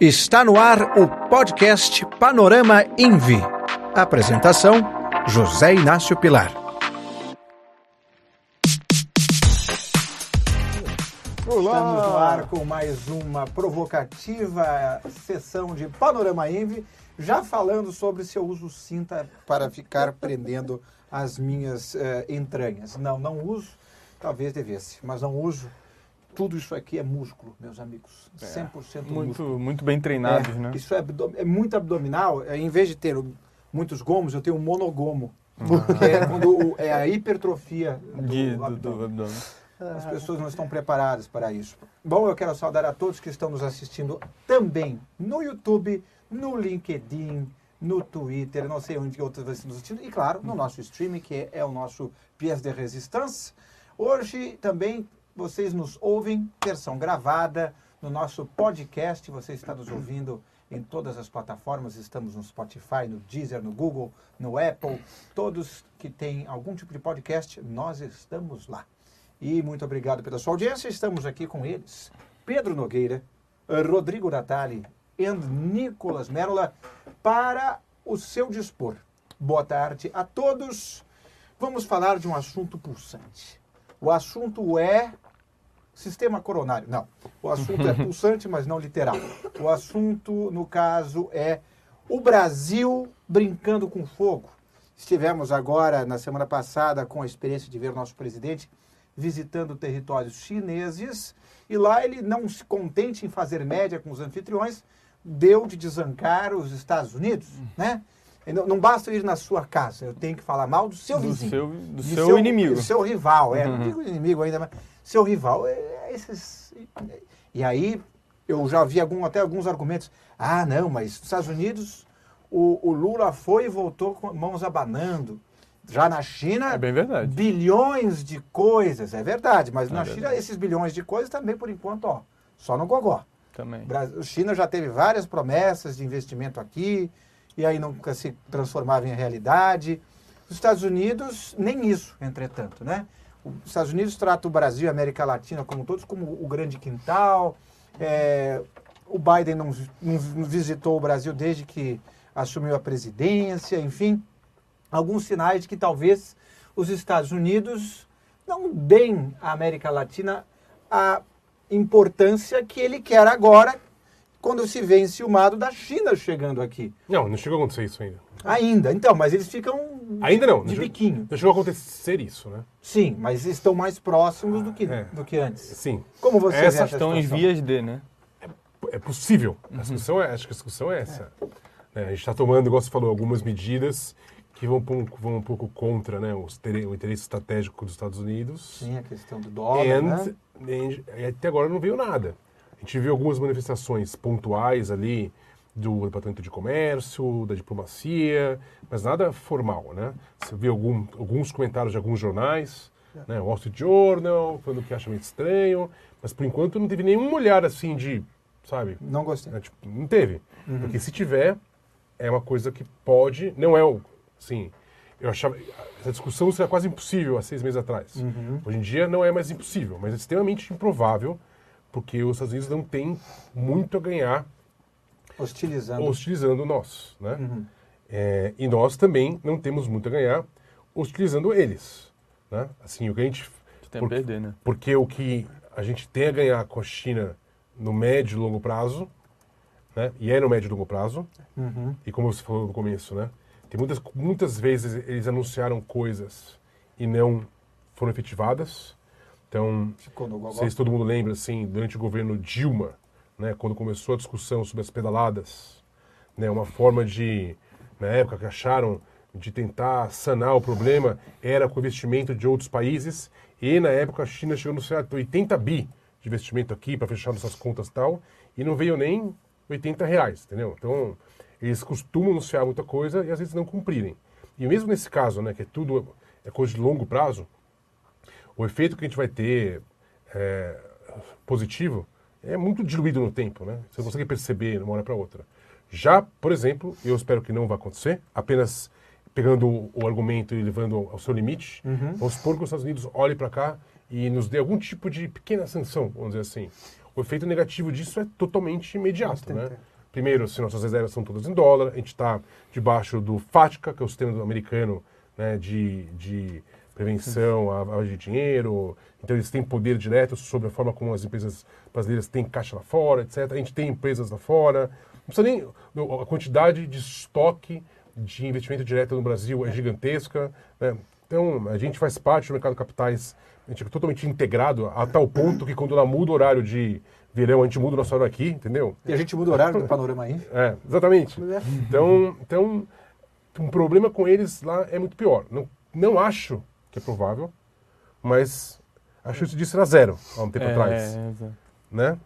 Está no ar o podcast Panorama Envi. Apresentação: José Inácio Pilar. Olá. Estamos no ar com mais uma provocativa sessão de Panorama Envi, já falando sobre se eu uso cinta para ficar prendendo as minhas uh, entranhas. Não, não uso, talvez devesse, mas não uso tudo isso aqui é músculo, meus amigos. 100% é, muito, músculo. Muito bem treinados, é, né? Isso é, é, muito abdominal. É, em vez de ter muitos gomos, eu tenho um monogomo. Ah. é, quando, é a hipertrofia do, de, do, do abdômen. As pessoas não estão preparadas para isso. Bom, eu quero saudar a todos que estão nos assistindo também no YouTube, no LinkedIn, no Twitter, não sei onde outras vezes nos assistindo, e claro, no nosso streaming, que é, é o nosso Pies de Resistance. Hoje também vocês nos ouvem, versão gravada, no nosso podcast. Você está nos ouvindo em todas as plataformas. Estamos no Spotify, no Deezer, no Google, no Apple. Todos que têm algum tipo de podcast, nós estamos lá. E muito obrigado pela sua audiência. Estamos aqui com eles. Pedro Nogueira, Rodrigo Natali e Nicolas Merla para o seu dispor. Boa tarde a todos. Vamos falar de um assunto pulsante. O assunto é Sistema coronário. Não. O assunto é pulsante, mas não literal. O assunto, no caso, é o Brasil brincando com fogo. Estivemos agora, na semana passada, com a experiência de ver o nosso presidente visitando territórios chineses e lá ele, não se contente em fazer média com os anfitriões, deu de desancar os Estados Unidos, né? Não, não, basta ir na sua casa, eu tenho que falar mal do seu do vizinho. Seu, do seu, seu inimigo. Do seu rival, é. Uhum. Não digo inimigo ainda, mas seu rival. É, é esses... E aí eu já vi algum, até alguns argumentos. Ah, não, mas nos Estados Unidos o, o Lula foi e voltou com mãos abanando. Já na China, é bem verdade. bilhões de coisas, é verdade, mas é na verdade. China esses bilhões de coisas também, por enquanto, ó, só no gogó. Também. A China já teve várias promessas de investimento aqui, e aí nunca se transformava em realidade. Os Estados Unidos, nem isso, entretanto, né? Os Estados Unidos trata o Brasil e a América Latina como todos como o grande quintal. É, o Biden não, não, visitou o Brasil desde que assumiu a presidência, enfim, alguns sinais de que talvez os Estados Unidos não deem à América Latina a importância que ele quer agora, quando se vê enciumado da China chegando aqui. Não, não chegou a acontecer isso ainda. Ainda, então, mas eles ficam ainda não, de não biquinho. Não chegou a acontecer isso, né? Sim, mas estão mais próximos do que, é. do que antes. Sim. Como você essa vê estão em vias de, né? É, é possível. Uhum. A discussão é, acho que a discussão é essa. É. a gente está tomando, igual você falou, algumas medidas que vão, vão um pouco contra né, os, o interesse estratégico dos Estados Unidos. Sim, a questão do dólar, and, né? E até agora não veio nada. A gente viu algumas manifestações pontuais ali do Departamento de Comércio, da diplomacia, mas nada formal, né? Você viu algum, alguns comentários de alguns jornais, é. né? Wall Street Journal, falando que acha meio estranho, mas por enquanto não teve nenhum olhar assim de, sabe? Não gostei. Né? Tipo, não teve. Uhum. Porque se tiver, é uma coisa que pode, não é o, assim, eu achava, essa discussão seria quase impossível há seis meses atrás. Uhum. Hoje em dia não é mais impossível, mas é extremamente improvável, porque os Estados Unidos não têm muito a ganhar hostilizando, hostilizando nós. Né? Uhum. É, e nós também não temos muito a ganhar hostilizando eles. Né? Assim, o que a gente. Tem por, a perder, né? Porque o que a gente tem a ganhar com a China no médio e longo prazo, né? e é no médio e longo prazo, uhum. e como você falou no começo, né? tem muitas, muitas vezes eles anunciaram coisas e não foram efetivadas. Então, não sei se todo mundo lembra, assim, durante o governo Dilma, né, quando começou a discussão sobre as pedaladas, né, uma forma de, na época que acharam de tentar sanar o problema era com investimento de outros países e na época a China chegou no certo 80 bi de investimento aqui para fechar nossas contas e tal e não veio nem 80 reais, entendeu? Então eles costumam anunciar muita coisa e às vezes não cumprirem. E mesmo nesse caso, né, que é tudo é coisa de longo prazo, o efeito que a gente vai ter é, positivo é muito diluído no tempo, né? Você não consegue perceber de uma hora para outra. Já, por exemplo, eu espero que não vá acontecer, apenas pegando o argumento e levando ao seu limite, uhum. vamos supor que os Estados Unidos olhem para cá e nos dê algum tipo de pequena sanção, vamos dizer assim. o efeito negativo disso é totalmente imediato, né? Primeiro, se nossas reservas são todas em dólar, a gente está debaixo do FATCA, que é o sistema americano né, de, de prevenção à lavagem de dinheiro. Então, eles têm poder direto sobre a forma como as empresas brasileiras têm caixa lá fora, etc. A gente tem empresas lá fora. Não precisa nem... A quantidade de estoque de investimento direto no Brasil é gigantesca. Né? Então, a gente faz parte do mercado de capitais, a gente é totalmente integrado a tal ponto que quando ela muda o horário de verão, a gente muda o nosso horário aqui, entendeu? E a gente muda o horário do panorama aí. É, exatamente. Então, então, um problema com eles lá é muito pior. Não, não acho que é provável, mas a chance disso era zero há um tempo É, atrás. exato. Né?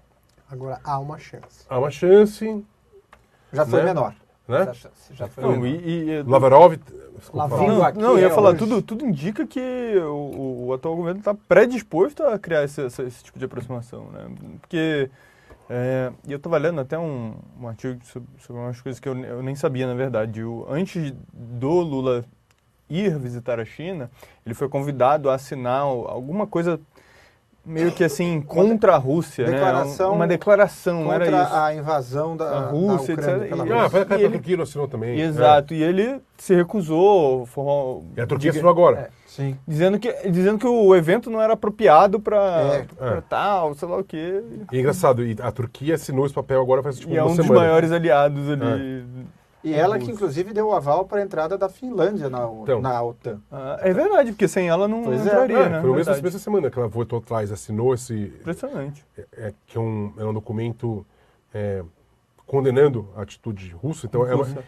Agora há uma chance. Há uma chance, Já foi Né? menor. né? Chance Já foi Não, menor. e, e- Lavrov, desculpa não, aqui não, eu ia é falar, hoje. tudo, tudo indica que o, o atual governo está predisposto a criar esse, esse- esse tipo de aproximação, né? Porque é, e eu estava lendo até um, um artigo sobre, sobre umas coisas que eu, eu nem sabia, na verdade. O, antes do Lula ir visitar a China, ele foi convidado a assinar alguma coisa meio que assim contra a Rússia, declaração né? Uma declaração, era Contra isso. a invasão da, A Rússia, da Ucrânia etc. E- Ah, foi a ele- Turquia não assinou também. é. Exato, e ele se recusou, formou- E a Turquia assinou agora. Sim. dizendo que, dizendo que o evento não era apropriado para É. É. tal, sei lá o quê. E é engraçado, e a Turquia assinou esse papel agora faz tipo E é uma um dos semana. maiores aliados ali. E ela que, inclusive, deu o aval para a entrada da Finlândia na, Então. na OTAN. Ah, é verdade, porque sem ela não Pois é. entraria, É, né? foi o mesmo, mesma semana que ela voltou atrás, assinou esse. Impressionante. é, que é um, é um documento é, condenando a atitude russa. Então, é Russa.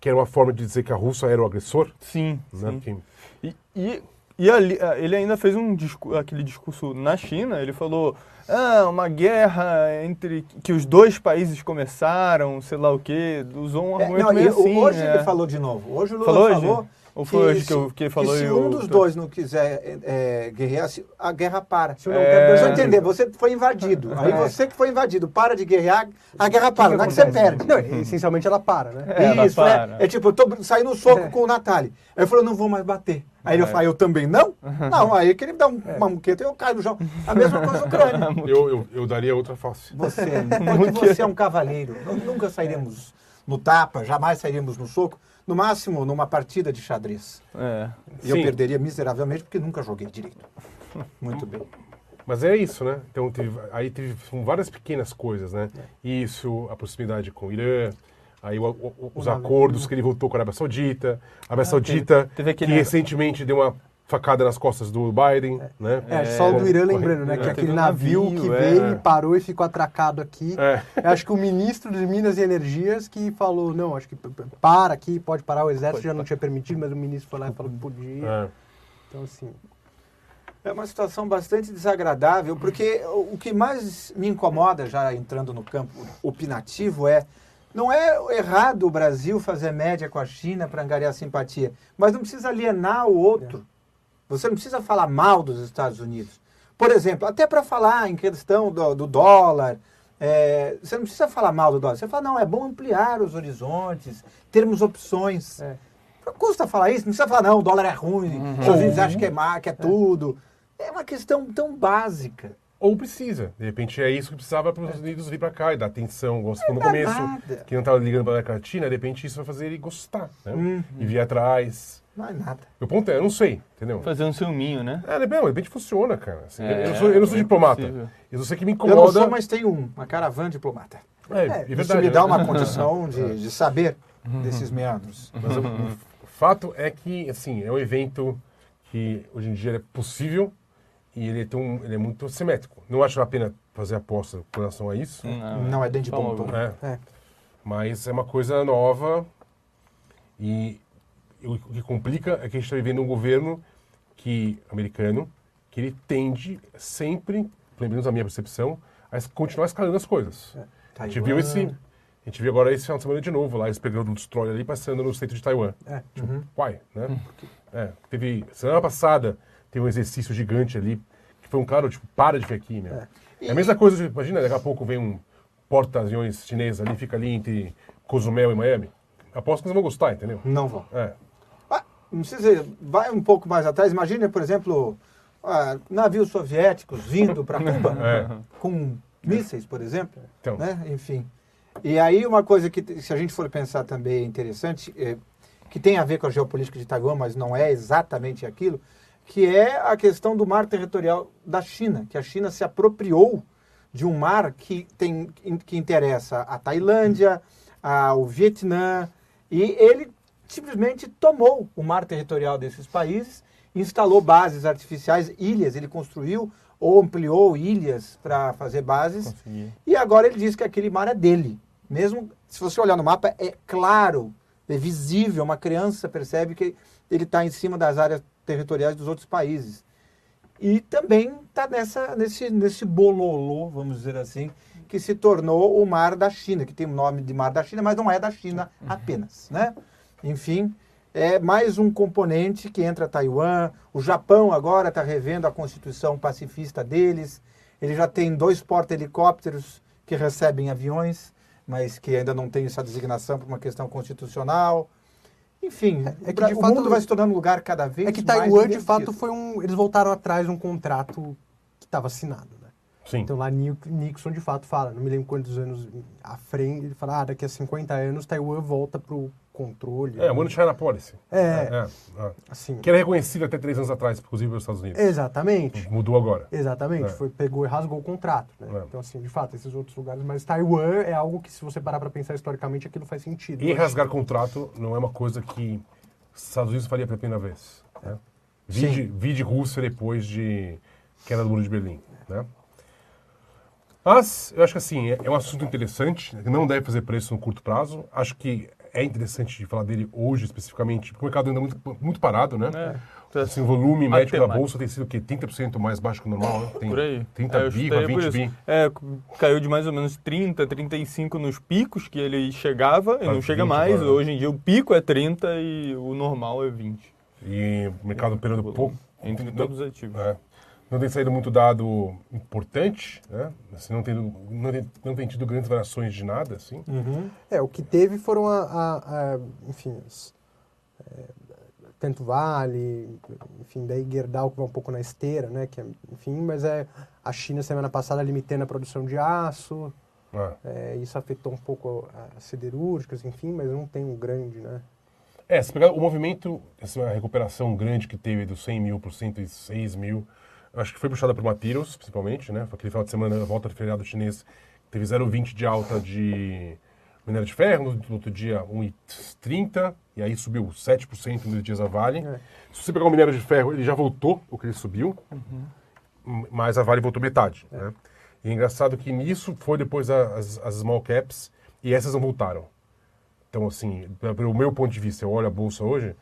que era uma forma de dizer que a Rússia era o agressor. Sim, Né? sim. Porque- E, e, e ali, ah, ele ainda fez um discu aquele discurso na China, ele falou, ah, uma guerra entre que os dois países começaram, sei lá o quê, usou um É, argumento não, e meio assim. hoje é. ele falou de novo. Hoje o Lula Falou hoje? falou. Ou foi que, se- eu, que ele falou se e um eu- dos dois não quiser é, é, guerrear, se- a guerra para. Se eu não É. deixa eu entender, você foi invadido. Aí É. você que foi invadido, para de guerrear, a guerra para. Não é que você perde. Não, essencialmente ela para, né? É, Isso, para. é, é tipo, eu tô saindo no soco com o Natália. Aí eu falo, não vou mais bater. Aí ele É. fala, eu também não? Não, aí que ele me dá um- uma muqueta e eu caio no chão. A mesma coisa Ucrânia. Eu, eu, eu daria outra face. Você, porque você é um cavaleiro. Nós nunca sairemos no tapa, jamais sairíamos no soco. No máximo, numa partida de xadrez. É. E eu Sim. perderia miseravelmente porque nunca joguei direito. Muito bem. Mas é isso, né? Então, teve, aí teve são várias pequenas coisas, né? É. Isso, a proximidade com o Irã, aí o- o- os O acordos que ele voltou com a Arábia Saudita, a Arábia Saudita, teve- teve aquele- que recentemente deu uma facada nas costas do Biden, né? É, só do Irã lembrando, né? é. Que aquele navio, navio, que é. veio e parou e ficou atracado aqui. É. Eu acho que o ministro de Minas e Energias que falou, não, acho que para aqui, pode parar, o exército já não tinha permitido, mas o ministro foi lá e falou que podia. É. Então, assim, É uma situação bastante desagradável, porque o o que mais me incomoda, já entrando no campo opinativo, é não é errado o Brasil fazer média com a China para angariar simpatia, mas não precisa alienar o outro. Você não precisa falar mal dos Estados Unidos. Por exemplo, até para falar em questão do, do dólar, é, você não precisa falar mal do dólar. Você fala, não, é bom ampliar os horizontes, termos opções. É. Custa falar isso, não precisa falar, não, o dólar é ruim, os Estados Unidos acham que é má, que é tudo. É uma questão tão básica. Ou precisa. De repente é isso que precisava para os Estados Unidos vir para cá e dar atenção, você falou no começo. nada. Que não estava ligando para a América Latina, de repente isso vai fazer ele gostar, né? Uhum. E vir atrás. Não é nada. Meu ponto é, eu não sei, entendeu? Fazer um ciúminho, né? É, de repente funciona, cara. Assim, É, eu, não sou, eu não sou é diplomata. possível. Eu sei que me Eu incomoda. não sou, mas tenho um, uma caravana diplomata. É, é Isso verdade. me dá né? uma condição de, de saber desses meandros. Mas o, o fato é que, assim, é um evento que hoje em dia é possível e ele é, tão, ele é muito simétrico. Não acho a pena fazer aposta com relação a isso, Não é dentro de Toma, pompom. né? é. mas é uma coisa nova e o que complica é que a gente está vivendo um governo que, americano que ele tende sempre, pelo menos a minha percepção, a continuar escalando as coisas. A gente viu esse... A gente viu agora esse final de semana de novo, lá eles pegando um destroyer ali passando no estreito de Taiwan. é. Tipo, uai, né? É, teve, semana passada teve um exercício gigante ali, que foi um claro, tipo, para de vir aqui, meu. É, a mesma coisa, de, imagina, daqui a pouco vem um porta-aviões chinês ali, fica ali entre Cozumel e Miami. Aposto que eles vão gostar, entendeu? Não vão. É. Não precisa, vai um pouco mais atrás. Imagina, por exemplo, ah, navios soviéticos vindo para Cuba É. com mísseis, por exemplo. Então. Né? Enfim. E aí uma coisa que, se a gente for pensar também é interessante, é, que tem a ver com a geopolítica de Taiwan, mas não é exatamente aquilo, que é a questão do mar territorial da China, que a China se apropriou de um mar que, tem, que interessa a Tailândia, ao Vietnã, e ele simplesmente tomou o mar territorial desses países, instalou bases artificiais, ilhas, ele construiu ou ampliou ilhas para fazer bases, Consegui. e agora ele diz que aquele mar é dele. Mesmo se você olhar no mapa, é claro, é visível, uma criança percebe que ele está em cima das áreas territoriais dos outros países. E também está nesse, nesse bololô, vamos dizer assim, que se tornou o Mar da China, que tem o nome de Mar da China, mas não é da China apenas, né? Enfim, é mais um componente que entra Taiwan. O Japão agora está revendo a constituição pacifista deles. Ele já tem dois porta-helicópteros que recebem aviões, mas que ainda não tem essa designação por uma questão constitucional. Enfim, É que, o fato, mundo vai se tornando um lugar cada vez É que mais Taiwan, de fato, foi um. Eles voltaram atrás de um contrato que estava assinado? Sim. Então lá Ni- Nixon de fato fala, não me lembro quantos anos à frente, ele fala, ah, daqui a 50 anos Taiwan volta pro controle. É, One China Policy. É. é, é. Assim. Que era reconhecido até três anos atrás, inclusive pelos Estados Unidos. Exatamente. Mudou agora. Exatamente, É. foi, pegou e rasgou o contrato, né? É. Então, assim, de fato, esses outros lugares, mas Taiwan é algo que, se você parar para pensar historicamente, aquilo faz sentido. E rasgar contrato não é uma coisa que os Estados Unidos faria pela primeira vez. Né? Vide, vide Rússia depois de queda do Muro de Berlim. Né? Mas eu acho que assim, é, é um assunto interessante, que não deve fazer preço no curto prazo. Acho que é interessante de falar dele hoje especificamente, porque o mercado ainda é muito, muito parado, né? É. Assim, o volume médio da Matemática. bolsa tem sido o quê? 30% mais baixo que o normal, né? Tem Por aí. 30 É, bi, chutaria 20 por isso. bi. É, caiu de mais ou menos 30, 35 nos picos que ele chegava e não chega 20 mais. agora. Hoje em dia o pico é 30 e o normal é 20. E o mercado operando pouco. Entre todos os ativos. É. Não tem saído muito dado importante, né? Assim, não, tem, não, tem, não tem tido grandes variações de nada, assim. É, o que teve foram, a, a- a- enfim, as, é, Tanto Vale, enfim, daí Gerdau que vai um pouco na esteira, né? Que é, enfim, mas é a China semana passada limitando a produção de aço, Ah. é, isso afetou um pouco as siderúrgicas, enfim, mas não tem um grande, né? É, se pegar o movimento, essa recuperação grande que teve dos 100 mil por 106 mil, acho que foi puxada por Materials, principalmente, né? Foi aquele final de semana, a volta do feriado chinês, teve 0,20 de alta de minério de ferro, no outro dia 1,30, e aí subiu 7% nos dias a Vale. É. Se você pegar o minério de ferro, ele já voltou o que ele subiu, m- mas a Vale voltou metade, né? E é engraçado que nisso foi depois as, as small caps, e essas não voltaram. Então, assim, pe- pelo meu ponto de vista, eu olho a bolsa hoje,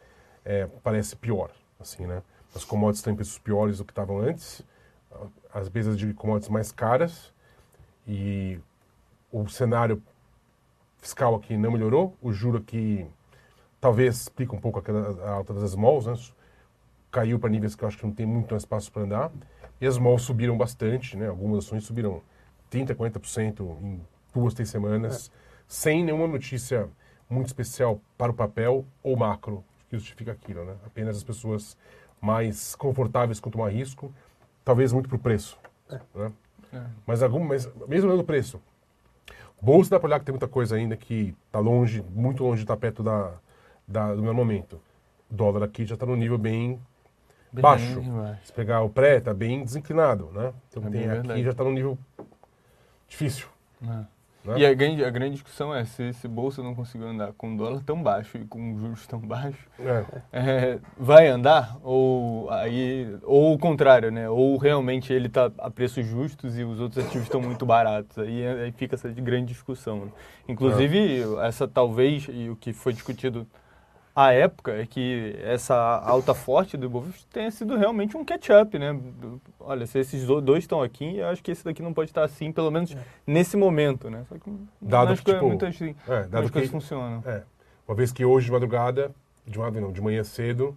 é, parece pior, assim, né? As commodities estão em preços piores do que estavam antes, as mesas de commodities mais caras, e o cenário fiscal aqui não melhorou, o juro aqui talvez explica um pouco a alta das malls, né? Caiu para níveis que eu acho que não tem muito espaço para andar, e as malls subiram bastante, né? Algumas ações subiram 30%, 40% em duas, três semanas, sem nenhuma notícia muito especial para o papel ou macro que justifica aquilo, né? Apenas as pessoas mais confortáveis com tomar risco, talvez muito para o preço, né? Mas, algum, mas mesmo olhando o preço, bolsa dá para olhar que tem muita coisa ainda que está longe, muito longe de estar perto da, da- do meu momento. O dólar aqui já está no nível bem Bem baixo. Se pegar o pré, está bem desinclinado, né? Então É tem bem aqui verdade. já está no nível difícil. É. Né? E a grande, a grande discussão é se esse bolsa não conseguiu andar com dólar tão baixo e com juros tão baixos, É. é, vai andar ou aí ou o contrário, né? Ou realmente ele está a preços justos e os outros ativos estão muito baratos. Aí, aí fica essa de grande discussão. né? Inclusive essa talvez e o que foi discutido à época é que essa alta forte do Ibovespa tenha sido realmente um catch-up, né? Olha, se esses do- dois estão aqui, eu acho que esse daqui não pode estar assim, pelo menos nesse momento, né? Só que Dado acho que, que é tipo, muito assim. É, dado as coisas que, funcionam. é, uma vez que hoje de madrugada, de madrugada não, de manhã cedo,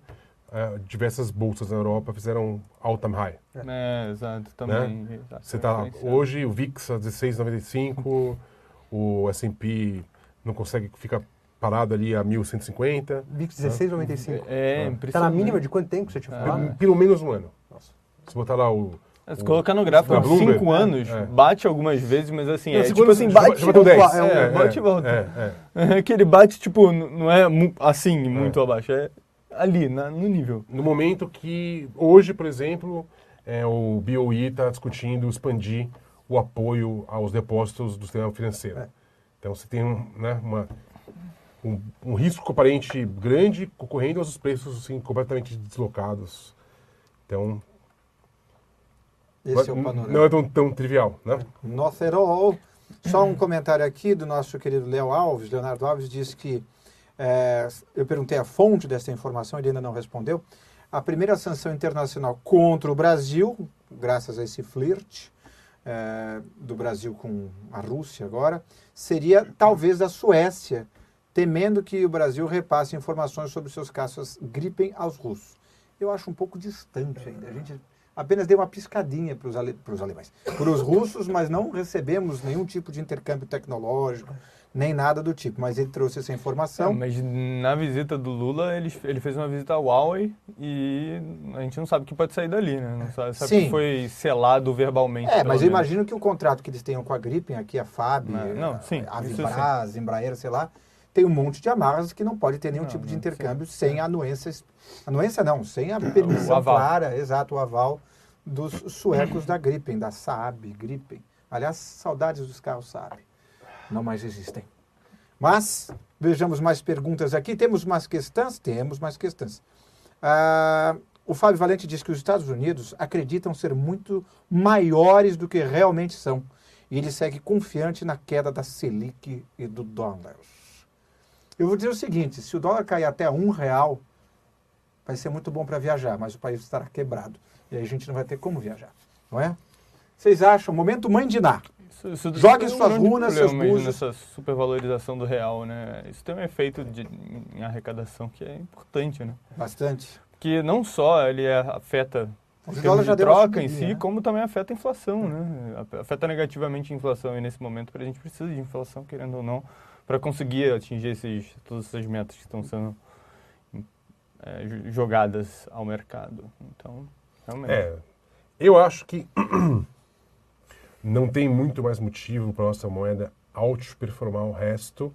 é, diversas bolsas na Europa fizeram all-time high. É, exato, também. exato, Você está influenciado. hoje o VIX a 16,95, o S&P não consegue ficar parado ali a 1.150, VIX 16,95. É, Ah. impressionante. Tá na mínima de quanto tempo você tinha Ah. falado? pelo, pelo menos um ano. Nossa. Se botar lá o Se colocar no gráfico Bloomberg, 5 anos, é. bate algumas vezes, mas assim, Não, é cinco tipo assim, bate, já bateu 10. é, É, bate e é, volta. é, É que ele bate, tipo, não é assim, muito abaixo, é ali, na- no nível. No momento que, hoje, por exemplo, é, o BOE está discutindo expandir o apoio aos depósitos do sistema financeiro. Então você tem um, né, uma, um, um risco aparente grande concorrendo aos preços assim, completamente deslocados. Então, Esse é o não- panorama. não é tão, tão trivial, né? At all. Só um comentário aqui do nosso querido Léo Alves. Leonardo Alves disse que é, eu perguntei a fonte dessa informação, ele ainda não respondeu. A primeira sanção internacional contra o Brasil, graças a esse flerte é, do Brasil com a Rússia agora, seria talvez da Suécia, temendo que o Brasil repasse informações sobre seus caças Gripen aos russos. Eu acho um pouco distante ainda. A gente apenas deu uma piscadinha para os ale... alemães, para os russos, mas não recebemos nenhum tipo de intercâmbio tecnológico, nem nada do tipo. Mas ele trouxe essa É, informação. mas na visita do Lula, ele, ele fez uma visita ao Huawei e a gente não sabe o que pode sair dali, né? Não sabe, sabe Sim. que foi selado verbalmente. É, mas eu imagino que o contrato que eles tenham com a Gripen, aqui a FAB, Não, não, sim, a Embraer, sei lá, tem um monte de amarras que não pode ter nenhum Não, tipo de não, intercâmbio sim. sem a anuência, anuência não, sem a permissão aval. clara, exato, o aval dos suecos da Gripen, da Saab, Gripen. Aliás, saudades dos carros Saab. Não mais existem. Mas, vejamos mais perguntas aqui. Temos mais questões? Temos mais questões. Ah, o Fábio Valente diz que os Estados Unidos acreditam ser muito maiores do que realmente são. E ele segue confiante na queda da Selic e do dólar. Eu vou dizer o seguinte: se o dólar cair até um real, vai ser muito bom para viajar, mas o país estará quebrado. E aí a gente não vai ter como viajar, não é? Vocês acham? Momento mãe de Ná. Isso, isso Jogue suas runas, seus búzios. nessa supervalorização do real, né? Isso tem um efeito de, em arrecadação que é importante, né? Bastante. Porque não só ele é- afeta O dólar já de troca em si, né? como também afeta a inflação, né? Afeta negativamente a inflação e nesse momento a gente precisa de inflação, querendo ou não, para conseguir atingir esses, todas essas metas que estão sendo é, jo- jogadas ao mercado. Então, realmente. É, eu acho que não tem muito mais motivo para nossa moeda outperformar o resto,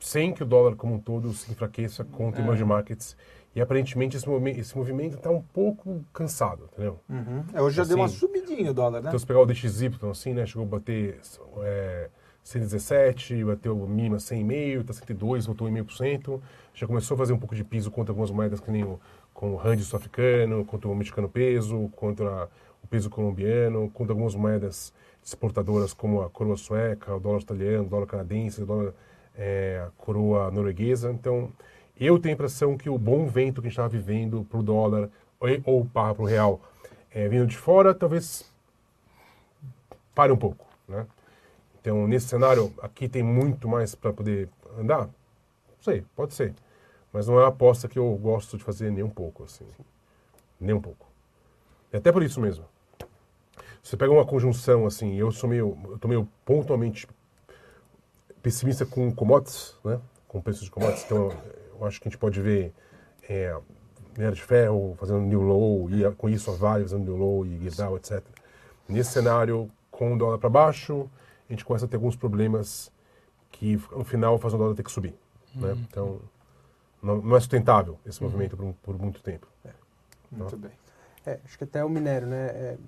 sem que o dólar como um todo se enfraqueça contra É. emerging markets. E aparentemente esse, movi esse movimento está um pouco cansado, entendeu? Uhum. É, Hoje já deu uma Assim, subidinha o dólar, né? Então se pegar o DXY, assim, né, chegou a bater é, 117, bateu mínima 100,5, está 102, voltou 1,5%. Já começou a fazer um pouco de piso contra algumas moedas que nem o, com o rand sul-africano, contra o mexicano peso, contra o peso colombiano, contra algumas moedas exportadoras como a coroa sueca, o dólar australiano, o dólar canadense, o dólar, é, a coroa norueguesa. Então, eu tenho a impressão que o bom vento que a gente estava vivendo para o dólar ou para o real é, vindo de fora, talvez pare um pouco, né? Então, nesse cenário, aqui tem muito mais para poder andar? Não sei, pode ser. Mas não é uma aposta que eu gosto de fazer nem um pouco, assim. Nem um pouco. E até por isso mesmo. Você pega uma conjunção, assim, eu sou meio, eu tô meio pontualmente pessimista com commodities, né? Com preços de commodities. Então, eu acho que a gente pode ver é, minério de ferro fazendo new low, e com isso a Vale fazendo new low e Gerdau, etc. Nesse cenário, com o dólar para baixo, a gente começa a ter alguns problemas que no final fazem o dólar ter que subir. Né? Então, não, não é sustentável esse movimento por, por muito tempo. Muito bem. É, acho que até o minério, né? é,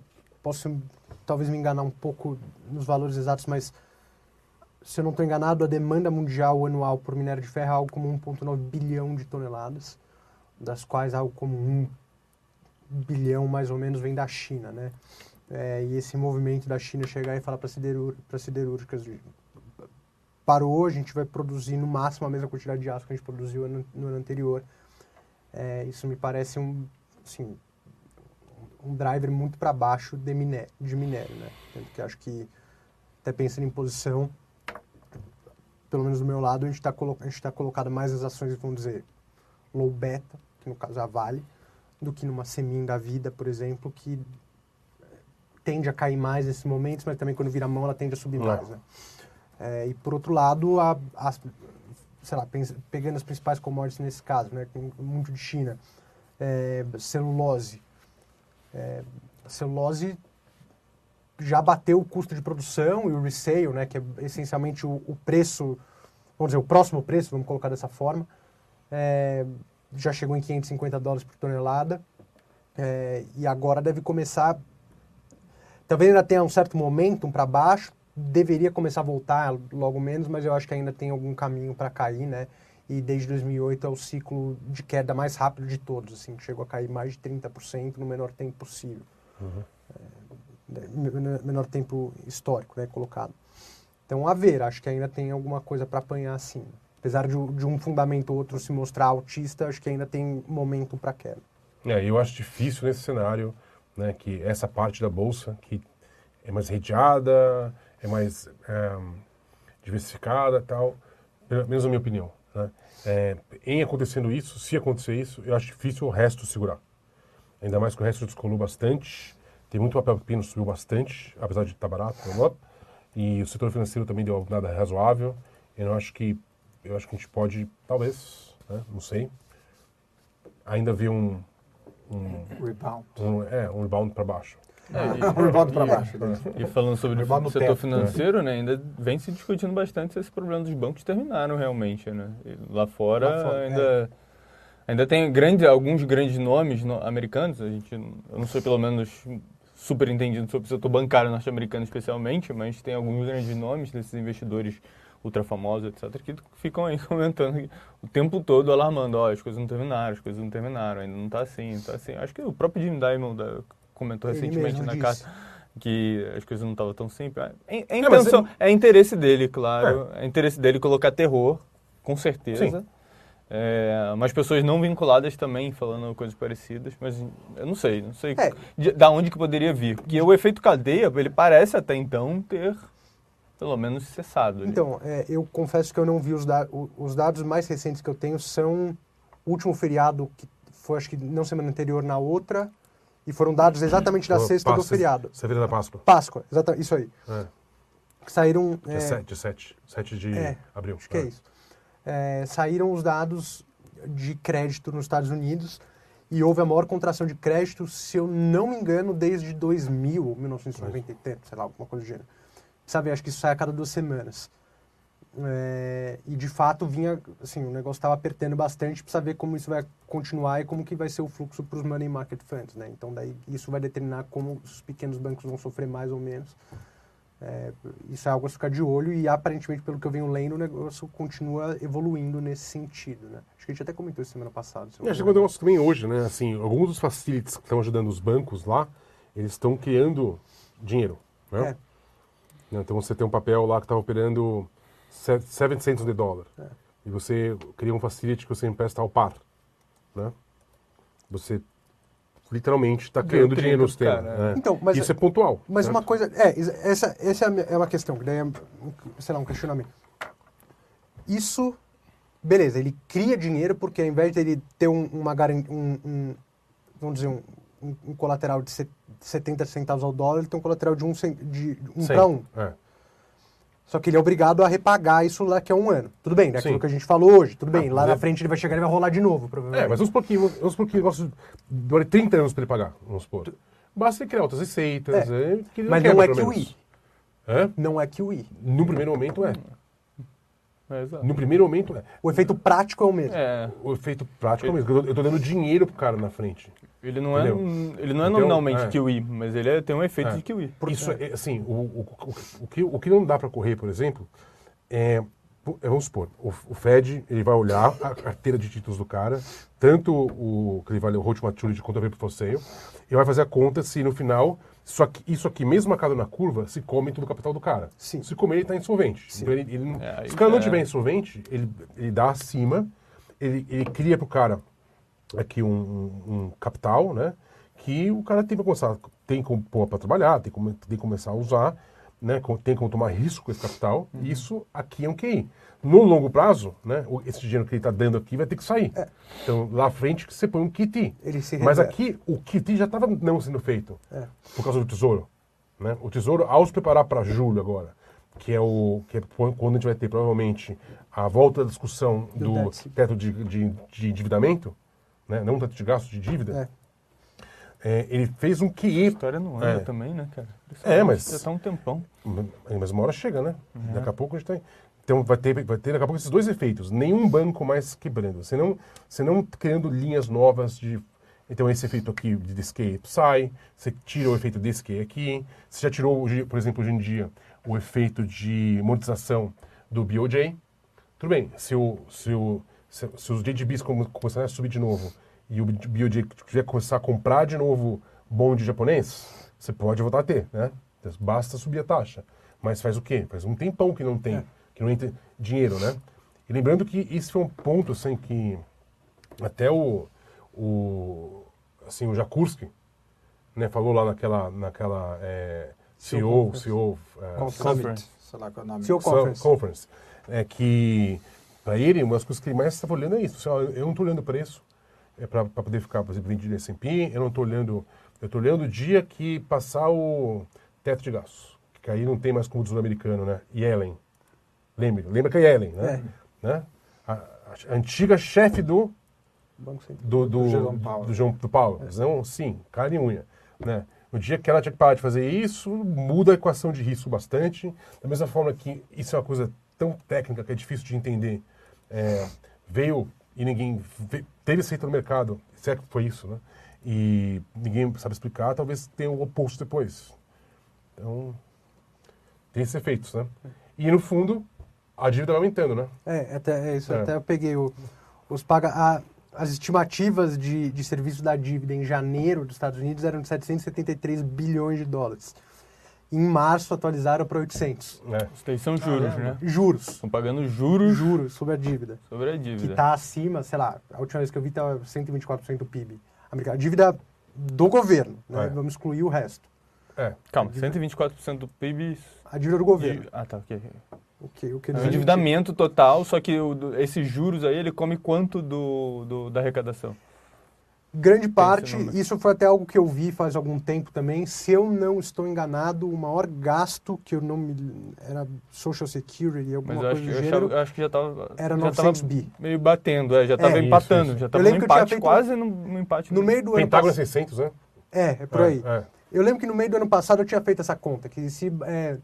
posso talvez me enganar um pouco nos valores exatos, mas se eu não estou enganado, a demanda mundial anual por minério de ferro é algo como 1,9 bilhão de toneladas, das quais algo como 1 bilhão mais ou menos vem da China, né? É, e esse movimento da China chegar e falar para siderúr siderúrgicas de- parou, a gente vai produzir no máximo a mesma quantidade de aço que a gente produziu ano- no ano anterior. É, isso me parece um, assim, um driver muito para baixo de minério, de minério, né? Tanto que acho que, até pensando em posição, pelo menos do meu lado, a gente está colo tá colocado mais nas ações, vamos dizer, low beta, que no caso é a Vale, do que numa Semin da vida, por exemplo, que tende a cair mais nesses momentos, mas também quando vira a mão ela tende a subir Não. mais, né? É, e por outro lado, a, as- sei lá, pegando as principais commodities nesse caso, né? Tem muito de China, é, celulose, é, a celulose já bateu o custo de produção e o resale, né, que é essencialmente o, o preço, vamos dizer, o próximo preço, vamos colocar dessa forma, é, já chegou em 550 dólares por tonelada é, e agora deve começar, talvez ainda tenha um certo momentum para baixo, deveria começar a voltar logo menos, mas eu acho que ainda tem algum caminho para cair, né? E desde 2008 é o ciclo de queda mais rápido de todos, assim, chegou a cair mais de 30% no menor tempo possível. Uhum. É, menor tempo histórico, né, colocado. Então, a ver, acho que ainda tem alguma coisa para apanhar, sim. Apesar de, de, um fundamento ou outro se mostrar autista, acho que ainda tem momento para queda. É, eu acho difícil nesse cenário, né, que essa parte da bolsa que é mais redeada, é mais é, diversificada tal, menos na minha opinião. Né? É, em acontecendo isso, se acontecer isso, eu acho difícil o resto segurar. Ainda mais que o resto descolou bastante, tem muito papel pepino subiu bastante, apesar de estar barato, e o setor financeiro também deu nada razoável. Eu acho que eu acho que a gente pode, talvez, né, não sei, ainda ver um um rebound, um, é, um rebound para baixo. É, e, um rebound para baixo. E, e falando sobre o setor teto, financeiro, né? né, ainda vem se discutindo bastante se esse problema dos bancos terminaram realmente, né? E lá fora, lá fora ainda é. ainda tem grande, alguns grandes nomes no, americanos. A gente, eu não sou pelo menos super entendido sobre o setor bancário norte-americano especialmente, mas tem alguns grandes nomes desses investidores ultra famosos, etc., que ficam aí comentando o tempo todo, alarmando, ó, oh, as coisas não terminaram, as coisas não terminaram, ainda não está assim, não está assim. Acho que o próprio Jim Dimon da, comentou Ele recentemente na carta que as coisas não estavam tão simples. É, é, intenção, é, é, interesse dele, claro. É. é. interesse dele colocar terror, com certeza. É, mas pessoas não vinculadas também falando coisas parecidas, mas eu não sei, não sei é. de, da onde que poderia vir. Porque o efeito cadeia, ele parece até então ter pelo menos cessado. Então, é, eu confesso que eu não vi os, da os dados mais recentes que eu tenho são o último feriado que foi acho que não semana anterior na outra e foram dados exatamente da sexta Páscoa, do feriado. Sexta da Páscoa. Páscoa, exatamente, isso aí. É. Saíram... Dia 7, 7, 7 de é, abril. Acho que é, é isso. É, saíram os dados de crédito nos Estados Unidos e houve a maior contração de crédito, se eu não me engano, desde 2000, 1990, sei lá, alguma coisa do gênero. Sabe, acho que isso sai a cada duas semanas. É, e de fato vinha, assim, o negócio estava apertando bastante para saber como isso vai continuar e como que vai ser o fluxo para os money market funds, né? Então daí isso vai determinar como os pequenos bancos vão sofrer mais ou menos. É, isso é algo a ficar de olho e aparentemente pelo que eu venho lendo o negócio continua evoluindo nesse sentido, né? Acho que a gente até comentou isso semana passada. É, chegou um negócio também hoje, né? Assim, alguns dos facilities que estão ajudando os bancos lá, eles estão criando dinheiro, né? É. Então você tem um papel lá que está operando 7 centos de dólar. É. E você cria um facility que você empresta ao par. Né? Você literalmente está criando dinheiro no sistema. Né? Então, mas, Isso é pontual. Mas certo? uma coisa. É, essa, essa é uma questão, que daí é, sei lá, um questionamento. Isso. Beleza, ele cria dinheiro porque ao invés de ele ter um, uma um, um, vamos dizer, um, um, colateral de 70 centavos ao dólar, ele tem um colateral de um, de um para um. É. Só que ele é obrigado a repagar isso daqui a um ano. Tudo bem, né? Aquilo que a gente falou hoje, tudo bem. Ah, lá na frente ele vai chegar e vai rolar de novo, provavelmente. É, mas vamos supor que, vamos supor que negócio demore 30 anos para ele pagar, vamos supor. Basta ele criar outras receitas. É. É, mas não é QI. É? Não é QI. No primeiro momento é. É, no primeiro momento é. O efeito prático é o mesmo. É. O efeito prático é o mesmo. Eu estou dando dinheiro pro cara na frente. Ele não é, ele não é nominalmente é. kiwi, mas ele é, tem um efeito é. de kiwi. Isso é, assim, o, o, o, o, que, o que não dá para correr, por exemplo, é, é, vamos supor, o, o Fed ele vai olhar a carteira de títulos do cara, tanto o que ele vai ler o Hold Maturity quanto o Sale, e vai fazer a conta se no final isso aqui, isso aqui mesmo marcado na curva, se come todo o capital do cara. Sim. Se comer, ele está insolvente. Então, ele, ele é, se o cara não estiver insolvente, ele, ele dá acima, ele, ele cria para o cara aqui um, um, capital, né? Que o cara tem que começar, tem como pôr para trabalhar, tem como tem que começar a usar, né? Tem como tomar risco com esse capital. Uhum. Isso aqui é um QI. No longo prazo, né? Esse dinheiro que ele está dando aqui vai ter que sair. É. Então lá à frente você põe um kit. Mas aqui o kit já estava não sendo feito é. por causa do tesouro, né? O tesouro ao se preparar para julho agora que é o que é quando a gente vai ter provavelmente a volta da discussão do, do teto de, de, de endividamento, né? não tanto de gasto, de dívida, É, ele fez um QE. A história não anda É. também, né, cara? É, mas- Já tá um tempão. Mas uma hora chega, né? Daqui a pouco a gente tem. Então vai ter, vai ter daqui a pouco esses dois efeitos. Nenhum banco mais quebrando. Você não, você não criando linhas novas de. Então esse efeito aqui de desque sai, você tira o efeito desque aqui. Você já tirou, por exemplo, hoje em dia, o efeito de monetização do BOJ. Tudo bem, se, o, se, o, se, se os JGBs come- começarem a subir de novo e o BOJ quiser começar a comprar de novo bonde japonês, você pode voltar a ter, né? Basta subir a taxa. Mas faz o quê? Faz um tempão que não tem, que não entra dinheiro, né? E lembrando que isso foi um ponto, assim, que até o, o, assim, o Jakurski, né, falou lá naquela, naquela é, CEO, CEO, é, Conference. Sei lá qual é o nome. CEO Conference. Conference. É que, para ele, uma das coisas que ele mais estava olhando é isso. Assim, ó, eu não estou olhando preço é para poder ficar, por exemplo, vendido S&P, eu não estou olhando... Eu estou olhando o dia que passar o teto de gastos. Que aí não tem mais como o sul-americano, né? Yellen. Lembra, lembra que é Yellen, né? né? A, a antiga chefe do do, do, Do Jerome Powell. do João do Paulo. Então, sim, carne e unha. Né? No dia que ela tinha que parar de fazer isso, muda a equação de risco bastante. Da mesma forma que isso é uma coisa tão técnica que é difícil de entender. É, veio e ninguém ve- teve aceito no mercado, certo que foi isso, né? E ninguém sabe explicar, talvez tenha o oposto depois. Então, tem esses efeitos, né? E no fundo, a dívida vai aumentando, né? É, até, é isso, É. até eu peguei o- os paga, a- as estimativas de, de serviço da dívida em janeiro dos Estados Unidos eram de 773 bilhões de dólares. Em março atualizaram para 800. né? Isso daí são juros, né? Juros. Estão pagando juros Juros sobre a dívida. sobre a Que dívida. está acima, sei lá, a última vez que eu vi estava 124% do PIB americano. Dívida do governo, né? É. Vamos excluir o resto. É. Calma, 124% do PIB. A dívida do governo. de- Ah, tá, ok. O que, o que É o endividamento total, só que o, esses juros aí, ele come quanto do, do- da arrecadação? Grande parte, isso foi até algo que eu vi faz algum tempo também. Se eu não estou enganado, o maior gasto que eu não me. era Social Security, alguma Mas eu acho, coisa que, do eu, gênero. achava- eu acho que já estava. era já 900 tava bi. meio batendo, é, já estava É, empatando, isso, isso. já Eu estava no lembro que eu tinha empate, feito- quase no, no empate. No meio do ano Pentágono é passado. 600, né? É, é por aí. É, é. Eu lembro que no meio do ano passado eu tinha feito essa conta, que se é,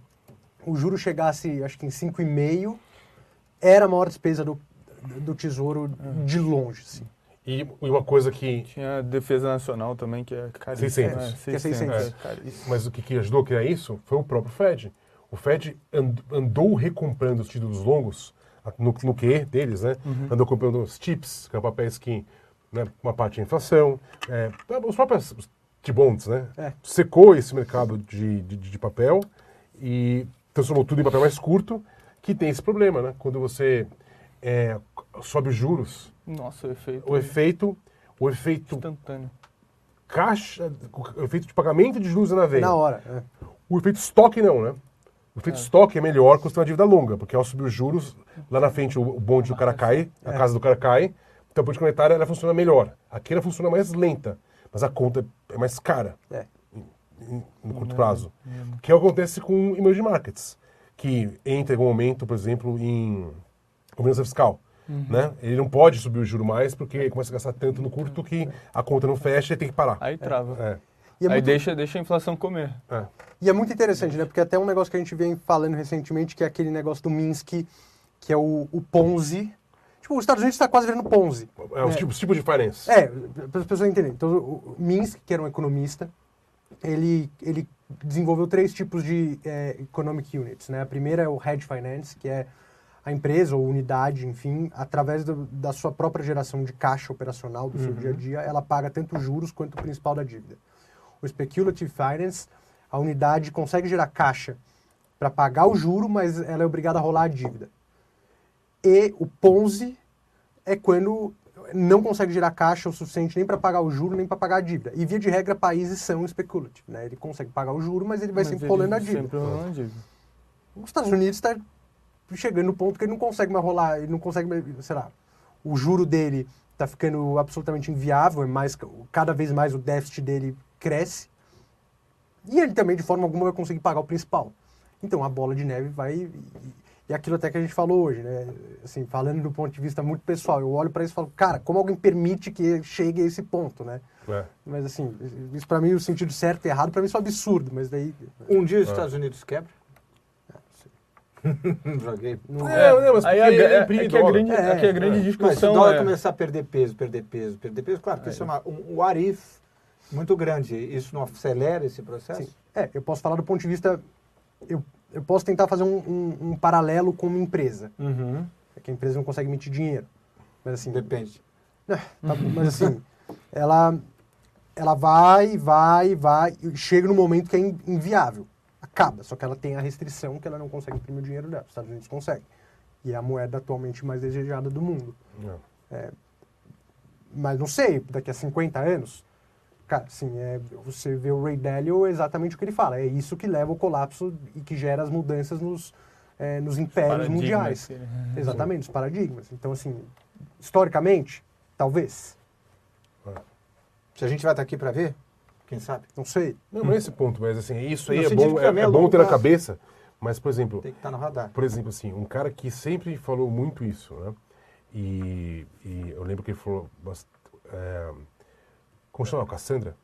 o juro chegasse, acho que em 5,5, era a maior despesa do, do Tesouro de longe. Assim. E e uma coisa que. Tinha a defesa nacional também, que é caríssimo. 600. Que é 600. é caríssimo. Mas o que, que ajudou a criar isso foi o próprio Fed. O Fed and- andou recomprando os títulos longos no, no QE deles, né? Andou comprando os TIPS, que são papéis que. Né, uma parte é inflação, é, os próprios T-bonds, né? É. Secou esse mercado de, de, de papel e transformou tudo em papel mais curto, que tem esse problema, né? Quando você é, sobe os juros, Nossa, o efeito o efeito, o efeito instantâneo. caixa, o efeito de pagamento de juros é na veia. Na hora. é. O efeito estoque não, né? O efeito estoque é melhor quando você tem uma dívida longa, porque ao subir os juros, lá na frente o, bonde do cara cai, a casa do cara cai, então a política monetária ela funciona melhor. Aqui ela funciona mais lenta, mas a conta é mais cara É. em- no curto prazo. Que é o que acontece com emerging markets, que entra em algum momento, por exemplo, em governança fiscal. Né? Ele não pode subir o juro mais porque começa a gastar tanto no curto que a conta não fecha e tem que parar. Aí trava. É, E é Aí muito- deixa, deixa a inflação comer. é. E é muito interessante, né? Porque até um negócio que a gente vem falando recentemente, que é aquele negócio do Minsky, que é o, o Ponzi. Tipo, os Estados Unidos está quase virando Ponzi. É, os, tipos, os tipos de finance. É, para as pessoas entenderem. Então, o o Minsky, que era um economista, ele, ele desenvolveu três tipos de é, economic units. Né? A primeira é o hedge finance, que é a empresa ou unidade, enfim, através do- da sua própria geração de caixa operacional do seu dia a dia, ela paga tanto os juros quanto o principal da dívida. O speculative finance, a unidade consegue gerar caixa para pagar o juro, mas ela é obrigada a rolar a dívida. E o Ponzi é quando não consegue gerar caixa o suficiente nem para pagar o juro, nem para pagar a dívida. E via de regra, países são speculative, né? Ele consegue pagar o juro, mas ele vai Mas sempre rolando a dívida. Sempre rolando a dívida. Os Estados Unidos está chegando no ponto que ele não consegue mais rolar, ele não consegue, mais, sei lá, o juro dele está ficando absolutamente inviável, é mais, cada vez mais o déficit dele cresce. E ele também, de forma alguma, vai conseguir pagar o principal. Então a bola de neve vai. E, E aquilo até que a gente falou hoje, né? Assim, falando do ponto de vista muito pessoal, eu olho para isso e falo, cara, como alguém permite que chegue a esse ponto, né? É. Mas assim, isso para mim, o sentido certo e errado, para mim isso é um absurdo, mas daí... Um dia os Estados Unidos quebra? Joguei. Não, É, não, mas aí é, imprime é que a grande, É, é a grande Mas se o discussão dólar é... começar a perder peso, perder peso, perder peso, claro que isso é uma, um what if muito grande. Isso não acelera esse processo? Sim. É, eu posso falar do ponto de vista... Eu, eu posso tentar fazer um, um, um paralelo com uma empresa. Uhum. É que a empresa não consegue emitir dinheiro. Mas assim, Depende. Tá, mas assim, ela, ela vai, vai, vai, e chega no momento que é in- inviável. Acaba, só que ela tem a restrição que ela não consegue imprimir o dinheiro dela. Os Estados Unidos conseguem. E é a moeda atualmente mais desejada do mundo. É. Mas não sei, daqui a 50 anos, cara, assim, é, você vê o Ray Dalio é exatamente o que ele fala. É isso que leva ao colapso e que gera as mudanças nos, é, nos impérios mundiais. Exatamente, os paradigmas. Então, assim, historicamente, talvez, Se a gente vai estar aqui para ver, quem sabe? não sei. Não, não é esse ponto, mas assim, isso aí é bom, é, é é bom ter na cabeça. Mas, por exemplo, Tem que estar no radar. por exemplo, assim, um cara que sempre falou muito isso, né? E, e eu lembro que ele falou. É, como chama? Cassandra?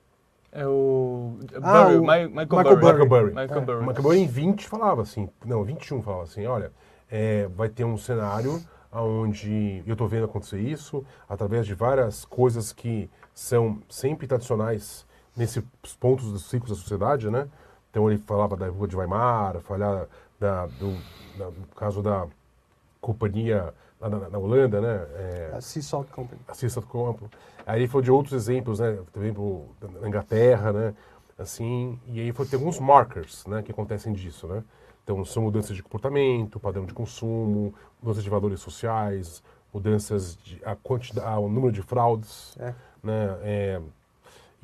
É o... Ah, Burry, o Mi- Michael, Michael Burry. Burry. Michael Burry. Michael É. Burry. Mas acabou em 20 falava assim, não, 21 falava assim, olha, é, vai ter um cenário onde eu estou vendo acontecer isso através de várias coisas que são sempre tradicionais nesses pontos dos ciclos da sociedade, né? Então ele falava da rua de Weimar, falava da, do, da- caso da companhia lá na, na Holanda, né? É, A Sea Salt Company. do campo. Aí ele falou de outros exemplos, né? Por exemplo, na Inglaterra, né? Assim, e aí foi, tem alguns markers, né? Que acontecem disso, né? Então, são mudanças de comportamento, padrão de consumo, mudanças de valores sociais, mudanças de a quantidade, o número de fraudes, É. né? É,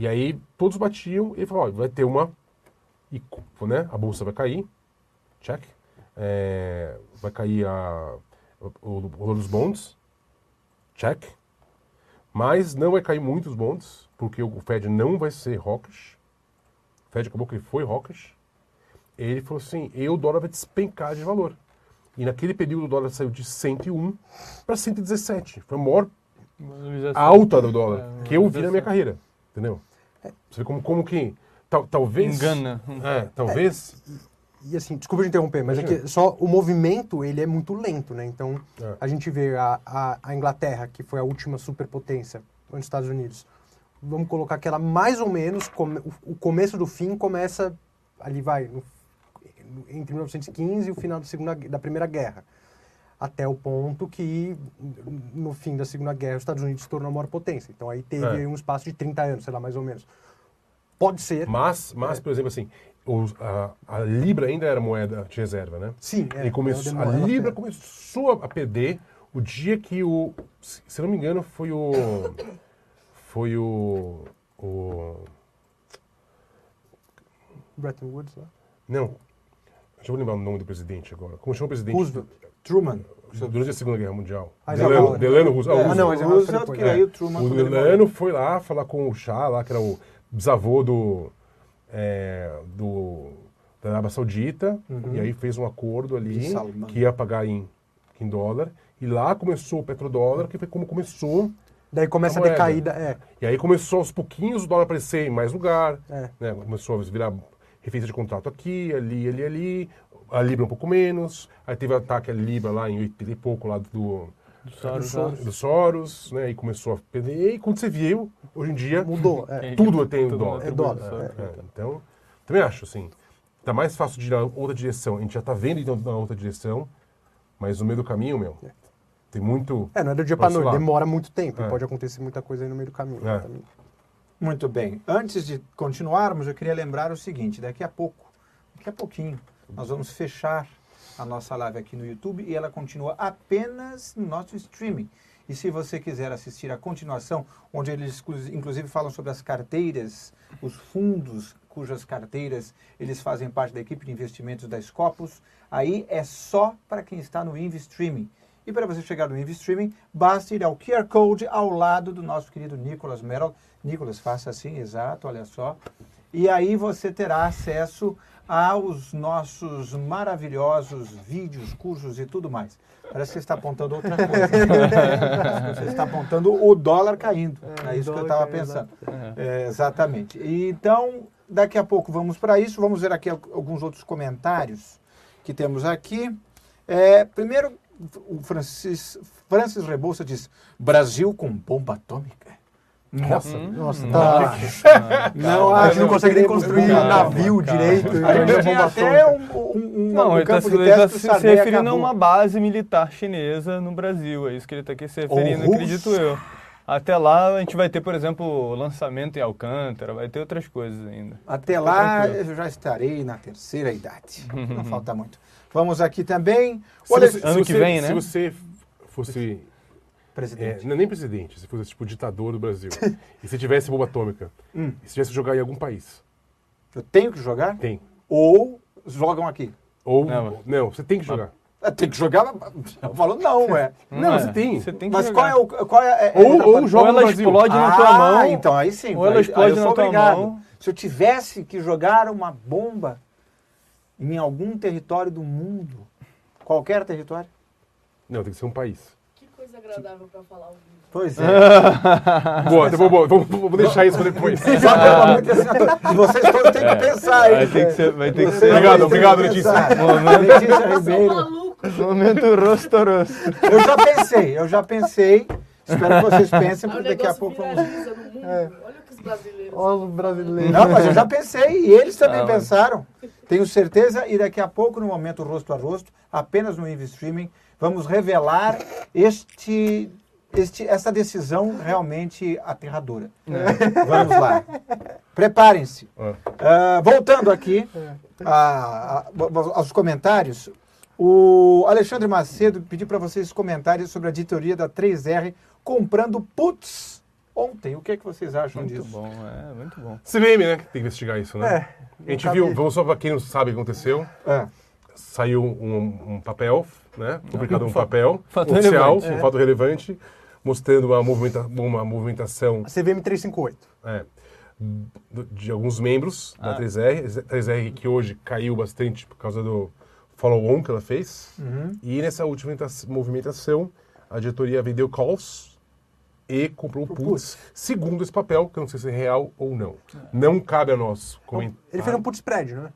e aí todos batiam e falavam, ó, vai ter uma, né? A bolsa vai cair, check. É, vai cair a, o, valor dos bonds, check. Mas não vai cair muitos bonds, porque o Fed não vai ser hawkish. O Fed acabou que ele foi hawkish. Ele falou assim, e o dólar vai despencar de valor. E naquele período o dólar saiu de 101 para 117. Foi a maior alta do dólar É, que eu vi na minha carreira. Entendeu? Você vê como, como que... Tal, talvez... Engana. É, talvez... E assim, desculpa te interromper, mas é que só o movimento, ele é muito lento, né? Então, É. a gente vê a, a, a Inglaterra, que foi a última superpotência, os Estados Unidos. Vamos colocar que ela mais ou menos, come, o, o começo do fim começa, ali vai, no- entre 1915 e o final da, segunda, da Primeira Guerra. Até o ponto que, no fim da Segunda Guerra, os Estados Unidos se tornou a maior potência. Então, aí teve É. aí um espaço de 30 anos, sei lá, mais ou menos. Pode ser. Mas, mas por exemplo, assim, os- a, a Libra ainda era moeda de reserva, né? Sim, é, Ele começou, a Libra perde. começou a perder o dia que o. Se não me engano, foi o. Foi o. o Bretton Woods, lá. não. Deixa eu lembrar o nome do presidente agora. Como chama o presidente? Roosevelt. Truman. Durante a Segunda Guerra Mundial. Eisenhower. Delano, Delano Roosevelt. É, Ah, Ah, não, Roosevelt. Foi Roosevelt, que aí É. o Truman... O Delano foi lá falar com o Shah, lá, que era o bisavô do, é, do, da Arábia Saudita, e aí fez um acordo ali que ia pagar em, em dólar. E lá começou o petrodólar, que foi como começou. Daí começa a A decaída, é. E aí começou aos pouquinhos o dólar aparecer em mais lugar. É. né? Começou a virar referência de contrato aqui, ali, ali, ali. A Libra um pouco menos. Aí teve ataque à Libra lá em 80 e pouco, lá do, Do Soros, do, do Soros, né? E começou a perder. E quando você viu, hoje em dia, Mudou, é. tudo tem Tudo dólar. É dólar, atribuição. É, então, também acho, assim, tá mais fácil de ir na outra direção. A gente já tá vendo então na outra direção, mas no meio do caminho, meu, tem muito... É, não é do dia pra Posso noite, demora muito tempo. É. Pode acontecer muita coisa aí no meio do caminho. É. Muito bem. Antes de continuarmos, eu queria lembrar o seguinte: daqui a pouco, daqui a pouquinho, nós vamos fechar a nossa live aqui no YouTube e ela continua apenas no nosso streaming. E se você quiser assistir a continuação, onde eles inclu- inclusive falam sobre as carteiras, os fundos cujas carteiras eles fazem parte da equipe de investimentos da Scopus, aí é só para quem está no InvStreaming. E para você chegar no InvStreaming, basta ir ao QR Code ao lado do nosso querido Nicolas Merrill. Nicolas, faça assim, exato, olha só. E aí você terá acesso aos nossos maravilhosos vídeos, cursos e tudo mais. Parece que você está apontando outra coisa. você está apontando o dólar caindo. É, é isso que eu estava pensando. É, exatamente. E, então, daqui a pouco vamos para isso. Vamos ver aqui alguns outros comentários que temos aqui. É, primeiro, o Francis, Francis Rebouça diz: Brasil com bomba atômica. Nossa, hum, nossa, tá. Não, a gente não consegue nem construir um navio direito. A gente tinha até um, um, não, um ele está se, se, se referindo a uma base militar chinesa no Brasil. É isso que ele está aqui se referindo, oh, acredito eu. Até lá a gente vai ter, por exemplo, lançamento em Alcântara, vai ter outras coisas ainda. Até lá eu já estarei na terceira idade. Não falta muito. Vamos aqui também. Olha, você, ano que vem, né? Se você fosse Presidente. É, nem presidente, se fosse tipo ditador do Brasil. e se tivesse bomba atômica, hum. e se tivesse que jogar em algum país. Eu tenho que jogar? Tem. Ou jogam aqui. Ou. Não, não você tem que jogar. Ah, tem que jogar? Falou não, é. Não, você tem. Você tem que Mas jogar. qual é o. Qual é, é, ou, ou, joga ou ela explode na tua ah, mão. então aí sim. Ou ela explode na tua mão. Se eu tivesse que jogar uma bomba em algum território do mundo, qualquer território? Não, tem que ser um país coisa agradável para falar ao vivo. Pois é. boa, então vou, vou, vou, deixar isso para depois. Vocês todos têm que pensar, hein? Vai ter que ser. Vai ter que ser. Obrigado, obrigado, Letícia. Letícia Ribeiro. Momento rosto a rosto. Eu já pensei, eu já pensei. Espero que vocês pensem, porque daqui a pouco vamos. É. Olha que os brasileiros. Olha os brasileiros. Não, mas eu já pensei, e eles também ah, pensaram. Tenho certeza, e daqui a pouco, no momento rosto a rosto, apenas no Invi Streaming, vamos revelar este, este, essa decisão realmente aterradora. É. Vamos lá. Preparem-se. Uh, voltando aqui a, a, aos comentários, o Alexandre Macedo pediu para vocês comentários sobre a editoria da 3R comprando puts ontem. O que, é que vocês acham muito disso? Muito bom, é, muito bom. CVM, né? Tem que investigar isso, né? É, a gente viu, vamos só para quem não sabe o que aconteceu. É. Saiu um, um papel né? Publicado um papel fato oficial, um fato relevante, mostrando uma, movimenta uma movimentação. A CVM 358. É, de alguns membros ah. da 3R, 3R que hoje caiu bastante por causa do follow-on que ela fez. Uhum. E nessa última movimentação, a diretoria vendeu calls e comprou puts, segundo esse papel, que eu não sei se é real ou não. Não cabe a nós comentar. Ele fez um put spread, né?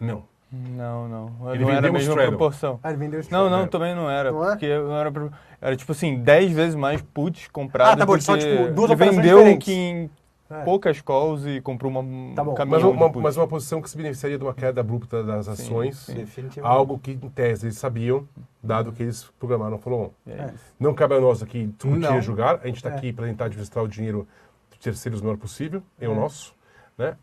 Não. Não, não. Ele não era a mesma proporção. Ah, ele vendeu Não, não, também não era. Não é? Porque não era, era tipo assim, 10 vezes mais puts comprados. Ah, tá bom, só tipo duas ele vendeu diferentes. que em é. poucas calls e comprou uma tá bom. Mas uma, mas uma posição que se beneficiaria de uma queda abrupta das ações. Sim, sim. Algo que, em tese, eles sabiam, dado que eles programaram o follow-on. É. Não cabe a nós aqui discutir e julgar. A gente está é. aqui para tentar administrar o dinheiro de terceiros o menor possível, é o nosso. Né?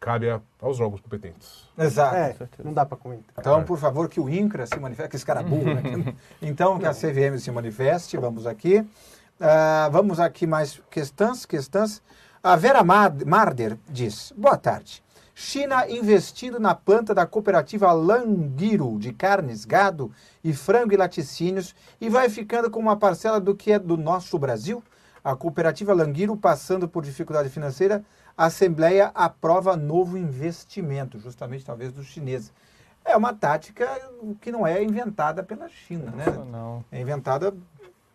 Cabe a, aos órgãos competentes. Exato. É, não dá para comentar. Então, por favor, que o INCRA se manifeste, que esse cara é burro, né? Então, que a CVM se manifeste, vamos aqui. Uh, vamos aqui mais questões, questões. A Vera Marder diz, boa tarde. China investindo na planta da cooperativa Languiro de carnes, gado e frango e laticínios e vai ficando com uma parcela do que é do nosso Brasil? A cooperativa Languiro, passando por dificuldade financeira, a Assembleia aprova novo investimento, justamente talvez dos chineses. É uma tática que não é inventada pela China, né? Não. É inventada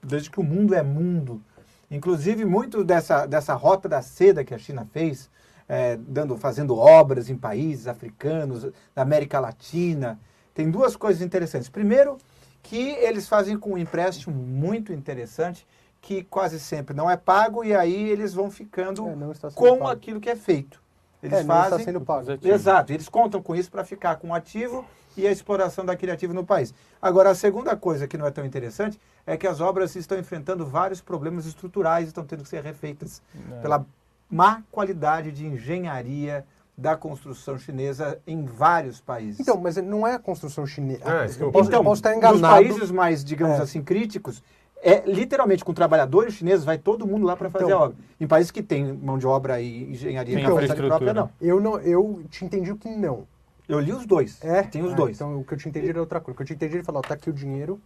desde que o mundo é mundo. Inclusive, muito dessa, dessa rota da seda que a China fez, é, dando, fazendo obras em países africanos, da América Latina, tem duas coisas interessantes. Primeiro, que eles fazem com um empréstimo muito interessante, que quase sempre não é pago e aí eles vão ficando é, com pago. aquilo que é feito. Eles é, fazem. está sendo pago. Exato, eles contam com isso para ficar com o ativo e a exploração daquele ativo no país. Agora, a segunda coisa que não é tão interessante é que as obras estão enfrentando vários problemas estruturais, estão tendo que ser refeitas é. pela má qualidade de engenharia da construção chinesa em vários países. Então, mas não é a construção chinesa. É, eu, posso, então, eu posso estar enganado. Nos países mais, digamos é. assim, críticos, é literalmente com trabalhadores chineses, vai todo mundo lá para fazer então, a obra. Em países que tem mão de obra e engenharia então, própria, não. Eu, não. eu te entendi que não. Eu li os dois. É? Tem os ah, dois. Então o que eu te entendi era outra coisa. O que eu te entendi, ele falou, tá aqui o dinheiro,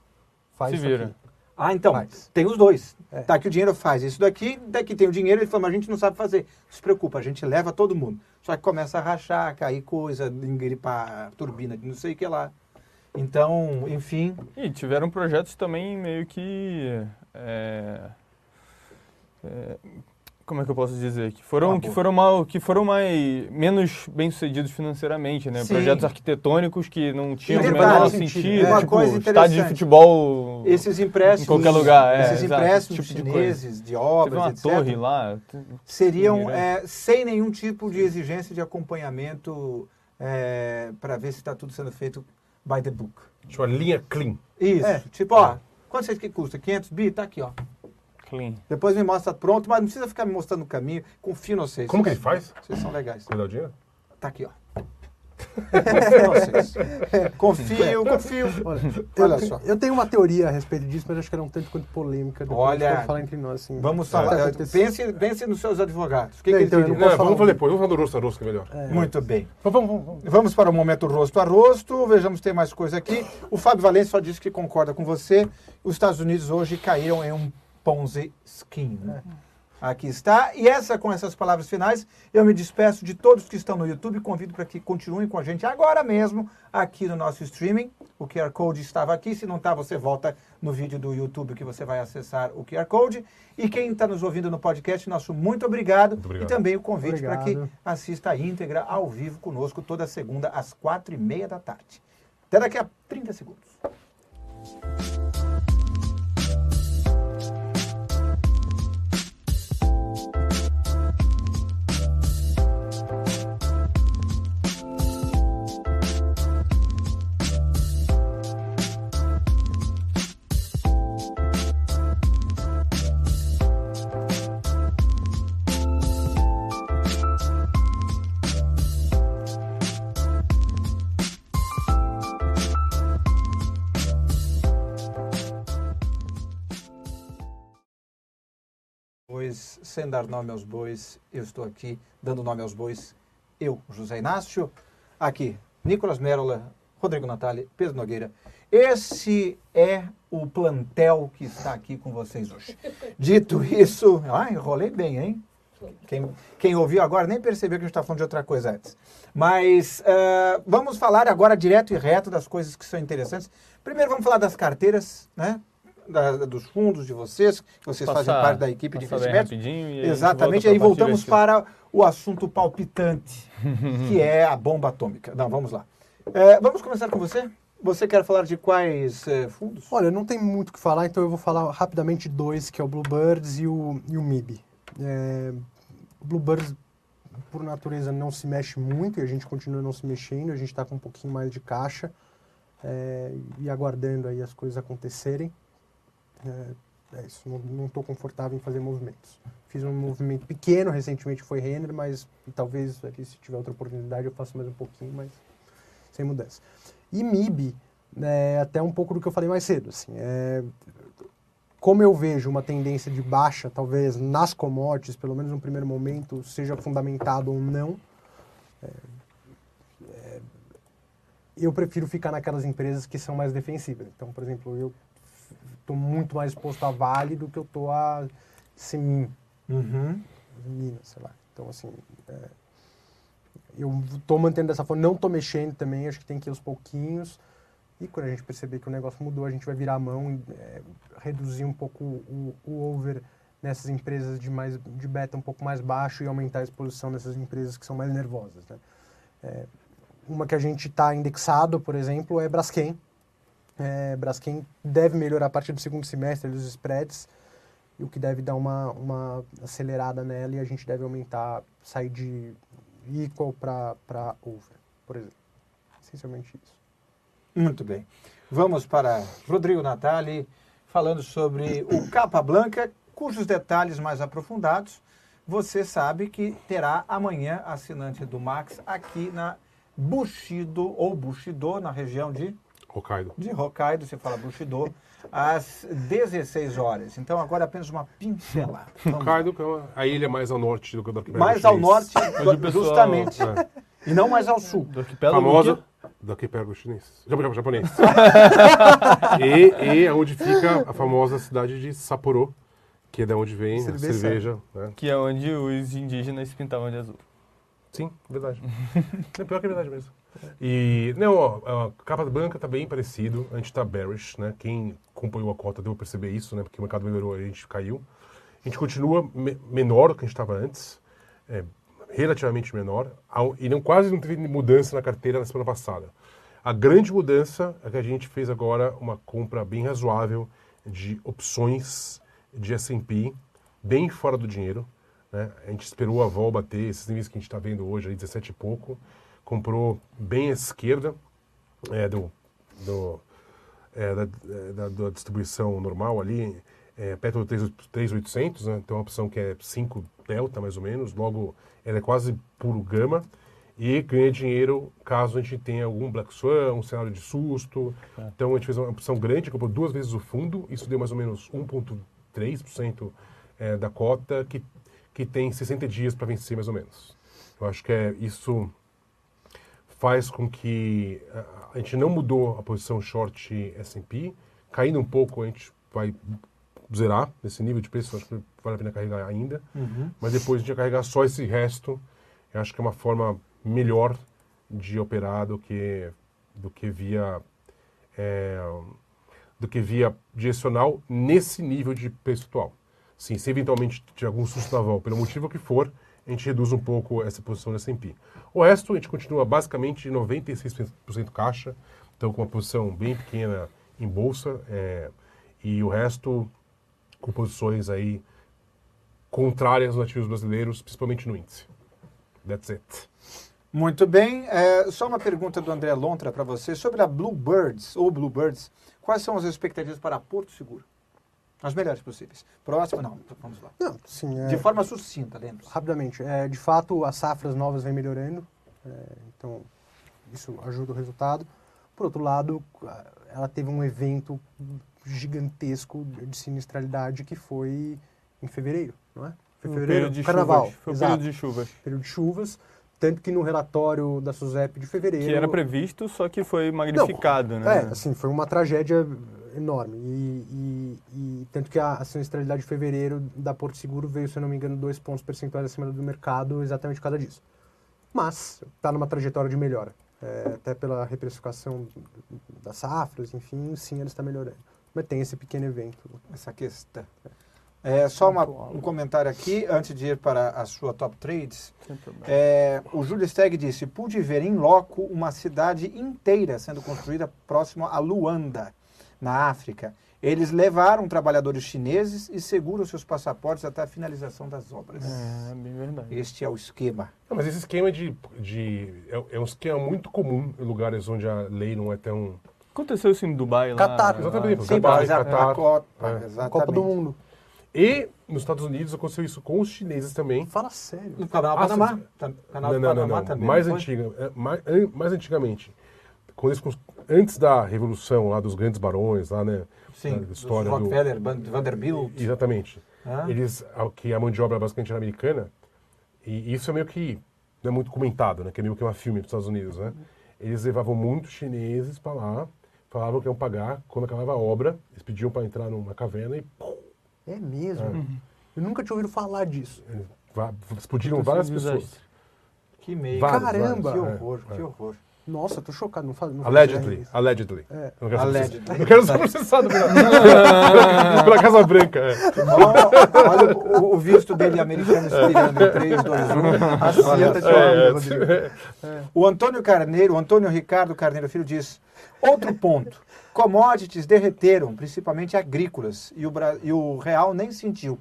faz Se isso vira. Aqui. Ah, então, Faz. tem os dois. É. Tá, que o dinheiro faz isso daqui, daqui tem o dinheiro, ele fala, mas a gente não sabe fazer. Não se preocupa, a gente leva todo mundo. Só que começa a rachar, cair coisa, engripar turbina de não sei o que lá. Então, enfim, E tiveram projetos também meio que. é, é, como é que eu posso dizer? Que foram, Ah, que foram, mal, que foram mais, menos bem sucedidos financeiramente, né? Sim. Projetos arquitetônicos que não tinham o menor sentido, é. Tipo, coisa estádio de futebol. esses empréstimos. Em qualquer lugar, é, Esses empréstimos esse tipo de chineses de Teve obras, uma etc. torre lá. seriam é, sem nenhum tipo de exigência de acompanhamento para ver se está tudo sendo feito by the book. Tipo, a linha clean. Isso. É. Tipo, ó, quanto você acha que custa? 500 bi? Tá aqui, ó. Clean. Depois me mostra pronto, mas não precisa ficar me mostrando o caminho. Confio em vocês. Como que ele faz? Vocês são legais. O dinheiro? Tá aqui, ó. Confio em vocês. Confio, confio. Olha, Olha só. Eu tenho uma teoria a respeito disso, mas acho que ela é um tanto quanto polêmica. Olha, falar entre nós. Assim, Vamos falar. tá acontecendo. Pense, pense nos seus advogados. O que, Não, que então, eles não diriam? Não, posso vamos falar falar depois. Vamos falar do rosto a rosto, que é melhor. Muito bem. Vamos, vamos, vamos. Vamos para o momento rosto a rosto. Vejamos, tem mais coisa aqui. O Fábio Valente só disse que concorda com você. Os Estados Unidos hoje caíram em um Ponzi scheme. Aqui está. E essa, com essas palavras finais, eu me despeço de todos que estão no YouTube e convido para que continuem com a gente agora mesmo aqui no nosso streaming. O QR Code estava aqui. Se não está, você volta no vídeo do YouTube que você vai acessar o QR Code. E quem está nos ouvindo no podcast, nosso muito obrigado. Muito obrigado. E também o convite para que assista a íntegra ao vivo conosco toda segunda às quatro e meia da tarde. Até daqui a 30 segundos. Sem dar nome aos bois, eu estou aqui dando nome aos bois. Eu, José Inácio, aqui, Nicolas Mérola, Rodrigo Natali, Pedro Nogueira. Esse é o plantel que está aqui com vocês hoje. Dito isso, ah, enrolei bem, hein? Quem, quem ouviu agora nem percebeu que a gente está falando de outra coisa antes. Mas ah, vamos falar agora direto e reto das coisas que são interessantes. Primeiro vamos falar das carteiras, né? Da- dos fundos de vocês, que vocês fazem Passar- parte da equipe de investimentos. e Exatamente, aí voltamos para o assunto palpitante, que é a bomba atômica. Não, vamos lá. É, vamos começar com você? Você quer falar de quais eh, fundos? Olha, não tem muito o que falar, então eu vou falar rapidamente de dois, que é o Bluebirds e o, e o MIB. É, o Bluebirds, por natureza, não se mexe muito e a gente continua não se mexendo, a gente está com um pouquinho mais de caixa é, e aguardando aí as coisas acontecerem. É, é isso, não estou confortável em fazer movimentos. Fiz um movimento pequeno recentemente, foi Renner, mas talvez ali, se tiver outra oportunidade eu faça mais um pouquinho, mas sem mudança. E MIB, é, até um pouco do que eu falei mais cedo. Assim, é, como eu vejo uma tendência de baixa, talvez nas commodities, pelo menos no primeiro momento, seja fundamentado ou não, é, é, eu prefiro ficar naquelas empresas que são mais defensivas. Então, por exemplo, eu estou muito mais exposto a Vale do que eu estou a Semin, Uhum. Minas, sei lá. Então, assim, é, eu estou mantendo dessa forma, não estou mexendo também, acho que tem que ir aos pouquinhos. E quando a gente perceber que o negócio mudou, a gente vai virar a mão, é, reduzir um pouco o, o over nessas empresas de, mais, de beta um pouco mais baixo e aumentar a exposição nessas empresas que são mais nervosas. Né? É, uma que a gente está indexado, por exemplo, é Braskem. É, Braskem deve melhorar a partir do segundo semestre dos spreads, o que deve dar uma, uma acelerada nela e a gente deve aumentar, sair de equal para over, por exemplo. Essencialmente isso. Muito bem. Vamos para Rodrigo Natali, falando sobre o Capa Blanca, cujos detalhes mais aprofundados você sabe que terá amanhã assinante do Max aqui na Bushido, ou Bushido, na região de, Hokkaido. de Hokkaido, você fala Bushido, às 16 horas. Então agora apenas uma pincelada. Vamos. Hokkaido, que é uma- a ilha mais ao norte do que do arquipélago Mais ao norte, Onde o pessoal- justamente. É. E não mais ao sul. Do arquipélago Famosa, que- Daqui pega o chinês. Japonês. japonês. e, e é onde fica a famosa cidade de Sapporo, que é da onde vem Cerveja. a cerveja. Né? Que é onde os indígenas pintavam de azul. Sim, verdade. é pior que é verdade mesmo. E, não, ó, a capa branca tá bem parecido. A gente tá bearish, né? Quem acompanhou a cota deu pra perceber isso, né? Porque o mercado melhorou a gente caiu. A gente continua me- menor do que a gente estava antes, é, relativamente menor, e não quase não teve mudança na carteira na semana passada. A grande mudança é que a gente fez agora uma compra bem razoável de opções de S&P, bem fora do dinheiro. Né? A gente esperou a vol bater esses níveis que a gente está vendo hoje, aí 17 e pouco. Comprou bem à esquerda é, do, do, é, da, é, da, da distribuição normal ali, é, perto do 3 3.800, né? tem uma opção que é 5 delta mais ou menos, logo ela é quase puro gama, e ganha dinheiro caso a gente tenha algum Black Swan, um cenário de susto. Então a gente fez uma opção grande, comprou duas vezes o fundo, isso deu mais ou menos 1,3% é, da cota, que, que tem 60 dias para vencer mais ou menos. Eu acho que é, isso faz com que a, a gente não mudou a posição short S&P, caindo um pouco a gente vai zerar nesse nível de preço, acho que vale a pena carregar ainda, mas depois a gente vai carregar só esse resto, eu acho que é uma forma melhor de operar do que, do que via é, do que via direcional nesse nível de preço atual. Sim, se eventualmente tiver algum susto na vol, pelo motivo que for, a gente reduz um pouco essa posição do S&P. O resto, a gente continua basicamente 96% caixa, então com uma posição bem pequena em bolsa, é, e o resto com posições aí contrárias aos ativos brasileiros, principalmente no índice. That's it. Muito bem. É, só uma pergunta do André Lontra para você sobre a Bluebirds ou Bluebirds. Quais são as expectativas para Porto Seguro? As melhores possíveis. Próximo, não, vamos lá. Não, sim, é, De forma sucinta, lembre-se. rapidamente. É, de fato, as safras novas vêm melhorando, é, então isso ajuda o resultado. Por outro lado, a- ela teve um evento gigantesco de sinistralidade que foi em fevereiro, não é? Foi um fevereiro, período de carnaval, chuvas. Foi um exato, período de chuvas. período de chuvas, tanto que no relatório da SUSEP de fevereiro... Que era previsto, só que foi magnificado, né? É, assim, foi uma tragédia enorme. E, e- e tanto que a, a sinistralidade de fevereiro da Porto Seguro veio, se eu não me engano, dois pontos percentuais acima do mercado exatamente por causa disso. Mas está numa trajetória de melhora. É, até pela reprecificação das safras, enfim, sim, ela está melhorando. Mas tem esse pequeno evento. Essa questão. É, só uma- um comentário aqui, antes de ir para a sua top trades. É, o Júlio Steg disse: pude ver em loco uma cidade inteira sendo construída próximo a Luanda, na África. Eles levaram trabalhadores chineses e seguram seus passaportes até a finalização das obras. É, bem verdade. Este é o esquema. Não, mas esse esquema de, de é, é um esquema muito comum em lugares onde a lei não é tão Aconteceu isso em Dubai lá. Catar, Exatamente. Sim, Dubai, Catar, Copa, é. exatamente. Copa do Mundo. E nos Estados Unidos aconteceu isso com os chineses também. Fala sério. No canal Ah, Panamá. Canal não, do não, não, Panamá não. também. Mais não antiga, é, mais, mais antigamente. Quando eles cons- antes da revolução lá dos grandes barões, lá, né? Sim, da história dos do Rockefeller, Van- Vanderbilt. Exatamente. Hã? Eles, a- que a mão de obra basicamente era americana, e isso é meio que não é muito comentado, né? Que é meio que uma filme dos Estados Unidos, né? Eles levavam muitos chineses para lá, falavam que iam pagar quando acabava a obra, eles pediam para entrar numa caverna e É mesmo? Eu nunca tinha ouvido falar disso. explodiram várias um pessoas. Que meio. Vários, Caramba! Que vários. horror, É, que é. horror. Nossa, tô chocado. Não faz, não Allegedly, allegedly. É. Não quero ser Allegedly. processado. Eu quero ser processado pela, pela Casa Branca. é. Olha, olha o, o visto dele americano expirando em 3, 2, 1. Assenta, tio. É, Rodrigo. é. O Antônio Carneiro, o Antônio Ricardo Carneiro Filho diz: outro ponto. Commodities derreteram, principalmente agrícolas, e o, e o real nem sentiu.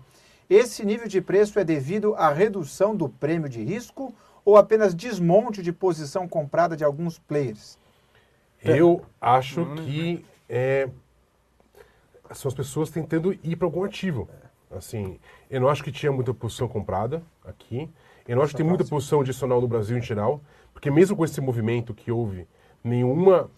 Esse nível de preço é devido à redução do prêmio de risco ou apenas desmonte de posição comprada de alguns players? Eu acho que é, são as pessoas tentando ir para algum ativo. Assim, eu não acho que tinha muita posição comprada aqui. Eu não acho que tem muita posição adicional no Brasil em geral, porque mesmo com esse movimento que houve, nenhuma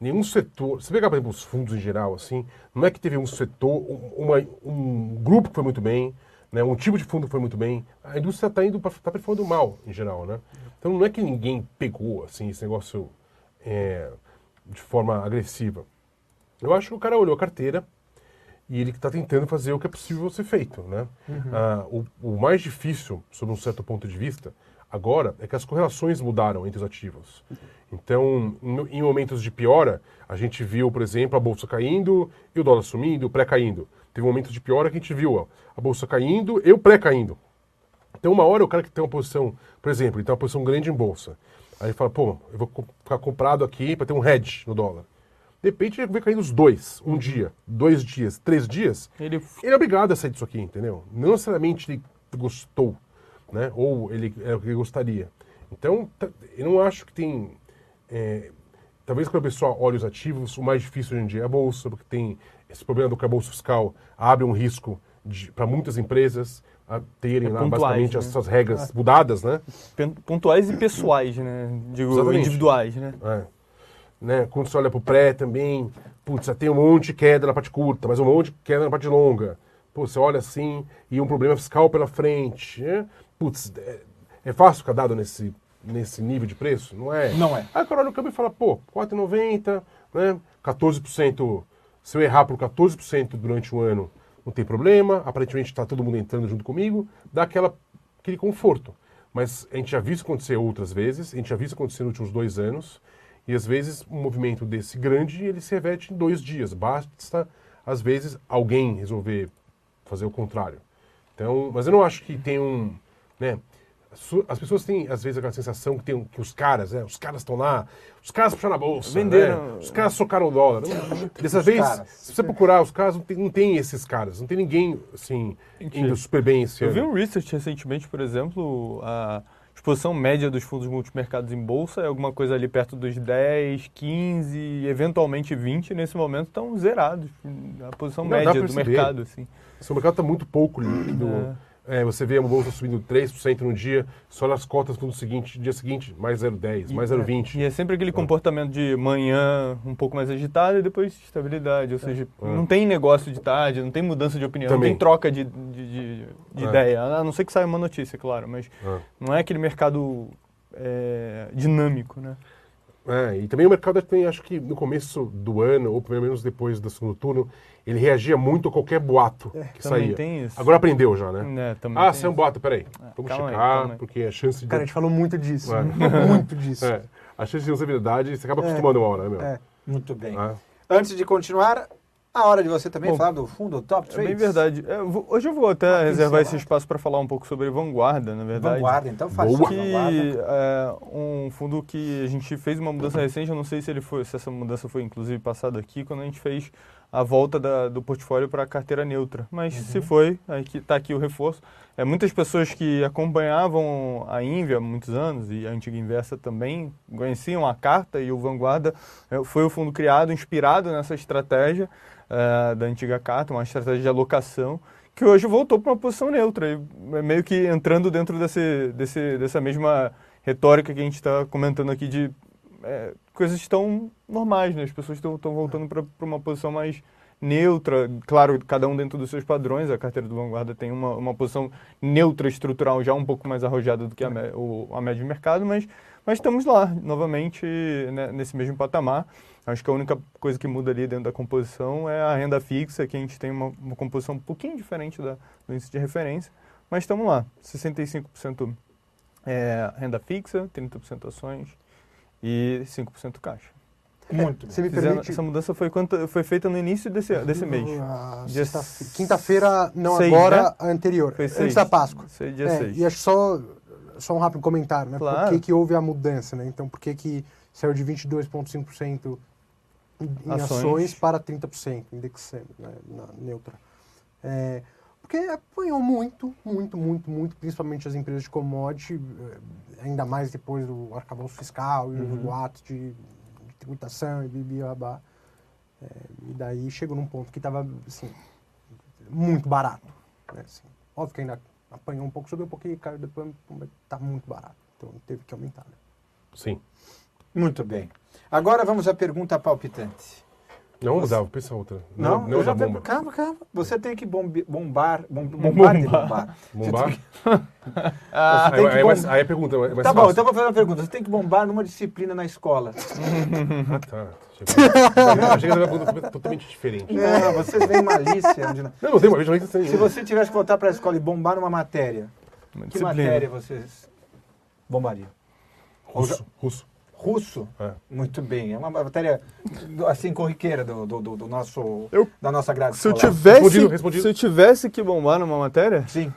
nenhum setor. Se pegar, por exemplo, os fundos em geral, assim, não é que teve um setor, um, uma- um grupo que foi muito bem, né, um tipo de fundo foi muito bem. A indústria está indo para tá performando mal em geral, né? Então não é que ninguém pegou assim esse negócio é, de forma agressiva. Eu acho que o cara olhou a carteira e ele está tentando fazer o que é possível ser feito. Né? Ah, o, o mais difícil, sob um certo ponto de vista, agora é que as correlações mudaram entre os ativos. Então, em momentos de piora, a gente viu, por exemplo, a bolsa caindo e o dólar sumindo, o pré caindo. Teve momentos de piora que a gente viu ó, a bolsa caindo e o pré caindo. Então, uma hora o cara que tem uma posição, por exemplo, ele tem uma posição grande em bolsa. Aí ele fala, pô, eu vou ficar comprado aqui para ter um hedge no dólar. De repente ele vê caindo os dois, um dia, dois dias, três dias. Ele Ele é obrigado a sair disso aqui, entendeu? Não necessariamente ele gostou, né? Ou ele é o que ele gostaria. Então, eu não acho que tem. é, talvez quando a pessoa olha os ativos, o mais difícil hoje em dia é a bolsa, porque tem esse problema do arcabouço fiscal abre um risco para muitas empresas terem É lá pontuais, basicamente né? as suas regras mudadas, né? pontuais e pessoais, né? Digo, Exatamente. individuais, né? É. Né? Quando você olha para o pré também, putz, tem um monte de queda na parte curta, mas um monte de queda na parte longa. Pô, você olha assim e um problema fiscal pela frente. Né? Putz, é, é fácil ficar dado nesse, nesse nível de preço? Não é? Não é. Aí o cara olha no câmbio e fala, pô, 4,90, né? 14%. Se eu errar por 14% durante um ano, não tem problema. Aparentemente está todo mundo entrando junto comigo. Dá aquela, aquele conforto. Mas a gente já viu isso acontecer outras vezes. A gente já viu isso acontecer nos últimos dois anos. E às vezes um movimento desse grande, ele se reverte em dois dias. Basta, às vezes, alguém resolver fazer o contrário. Então, mas eu não acho que tem um, né? As pessoas têm, às vezes, aquela sensação que, tem, que os caras, né? Os caras estão lá, os caras puxaram a bolsa, Venderam- né? Os caras socaram o dólar. Dessa Os vez, caras. se você procurar os caras, não tem, não tem esses caras. Não tem ninguém, assim, Mentira. indo super bem esse Eu ano. vi um research recentemente, por exemplo, a exposição média dos fundos multimercados em bolsa é alguma coisa ali perto dos 10, 15, eventualmente 20, nesse momento estão zerados. A posição Não, média do mercado, assim. O mercado está muito pouco líquido. É, você vê a bolsa subindo 3% no dia, só nas cotas no seguinte, dia seguinte, mais 0,10, mais 0,20. E é sempre aquele comportamento de manhã um pouco mais agitado e depois estabilidade. Ou seja, É. não tem negócio de tarde, não tem mudança de opinião, Também. não tem troca de, de, de- de É. ideia. A não ser que saia uma notícia, claro, mas É. não é aquele mercado é, dinâmico, né? É, e também o mercado tem, acho que no começo do ano, ou pelo menos depois do segundo turno, ele reagia muito a qualquer boato que também saía. tem isso. Agora aprendeu já, né? É, também ah, saiu um boato, peraí. Vamos calma checar, aí. porque a chance de. Cara, a gente falou muito disso. É. Muito disso. é, a chance de não ser verdade, você acaba acostumando uma hora, né, meu? É. Muito bem. Antes de continuar, a hora de você também Bom, falar do fundo Top É Trades. bem verdade. É, vou- hoje eu vou até Uma reservar esse espaço para falar um pouco sobre Vanguarda, na verdade. Vanguarda, então faz Boa. que Vanguarda. é um fundo que a gente fez uma mudança recente, eu não sei se ele foi, se essa mudança foi inclusive passada aqui, quando a gente fez a volta da- do portfólio para a carteira neutra. Mas se foi, está aqui o reforço. É, muitas pessoas que acompanhavam a Invia há muitos anos e a antiga Inversa também conheciam a carta e o Vanguarda é, foi o fundo criado inspirado nessa estratégia é, da antiga carta, uma estratégia de alocação que hoje voltou para uma posição neutra, é meio que entrando dentro desse, desse, dessa mesma retórica que a gente está comentando aqui de é, coisas estão normais, né? As pessoas estão voltando para uma posição mais neutra, claro, cada um dentro dos seus padrões. A carteira do Vanguarda tem uma, uma posição neutra estrutural já um pouco mais arrojada do que a, mé- o- a média de mercado, mas, mas estamos lá, novamente, né, nesse mesmo patamar. Acho que a única coisa que muda ali dentro da composição é a renda fixa, que a gente tem uma, uma composição um pouquinho diferente da, do índice de referência, mas estamos lá, 65% é, renda fixa, 30% ações e 5% caixa. Muito Você bem. me permite... essa mudança foi, quanto, foi feita no início desse, desse mês. Ah, Quinta-feira, não seis, agora, né? a anterior. Foi Antes seis. da Páscoa. Foi dia É, 6. e acho só, só um rápido comentário, né? Claro. Por que, que houve a mudança, né? Então, por que, que saiu de 22,5% em Ações. ações. para 30%, indexando, né? Na neutra. É, porque apanhou muito, muito, muito, muito, principalmente as empresas de commodity, eh, ainda mais depois do arcabouço fiscal e os boatos de, de tributação e bibibabá. É, e daí chegou num ponto que estava, assim, muito barato. Né? Assim, óbvio que ainda apanhou um pouco, subiu um pouquinho, caiu depois, mas tá muito barato. Então teve que aumentar. Né? sim. Muito bem. Agora vamos à pergunta palpitante. Não, dava, pensa outra. Não, Não, eu não já da bomba. Calma, calma. Você tem que bombe- bombar, bom- bombar de bombar. Bombar? Você tem Aí, aí, bom- mas- aí a pergunta é mais Tá bom, fácil. então eu vou fazer uma pergunta. Você tem que bombar numa disciplina na escola. Ah, tá. Achei- que era uma pergunta totalmente diferente. Não, vocês veem malícia. Onde não. Não, não tem uma vez, não tem Se você tivesse que voltar para a escola e bombar numa matéria, Uma que disciplina. matéria vocês bombariam? Russo, russo. Russo? É. Muito bem. É uma matéria, assim, corriqueira do, do, do- do nosso, Eu- da nossa grade Se eu, tivesse, Respondido, respondido. se eu tivesse que bombar numa matéria, Sim.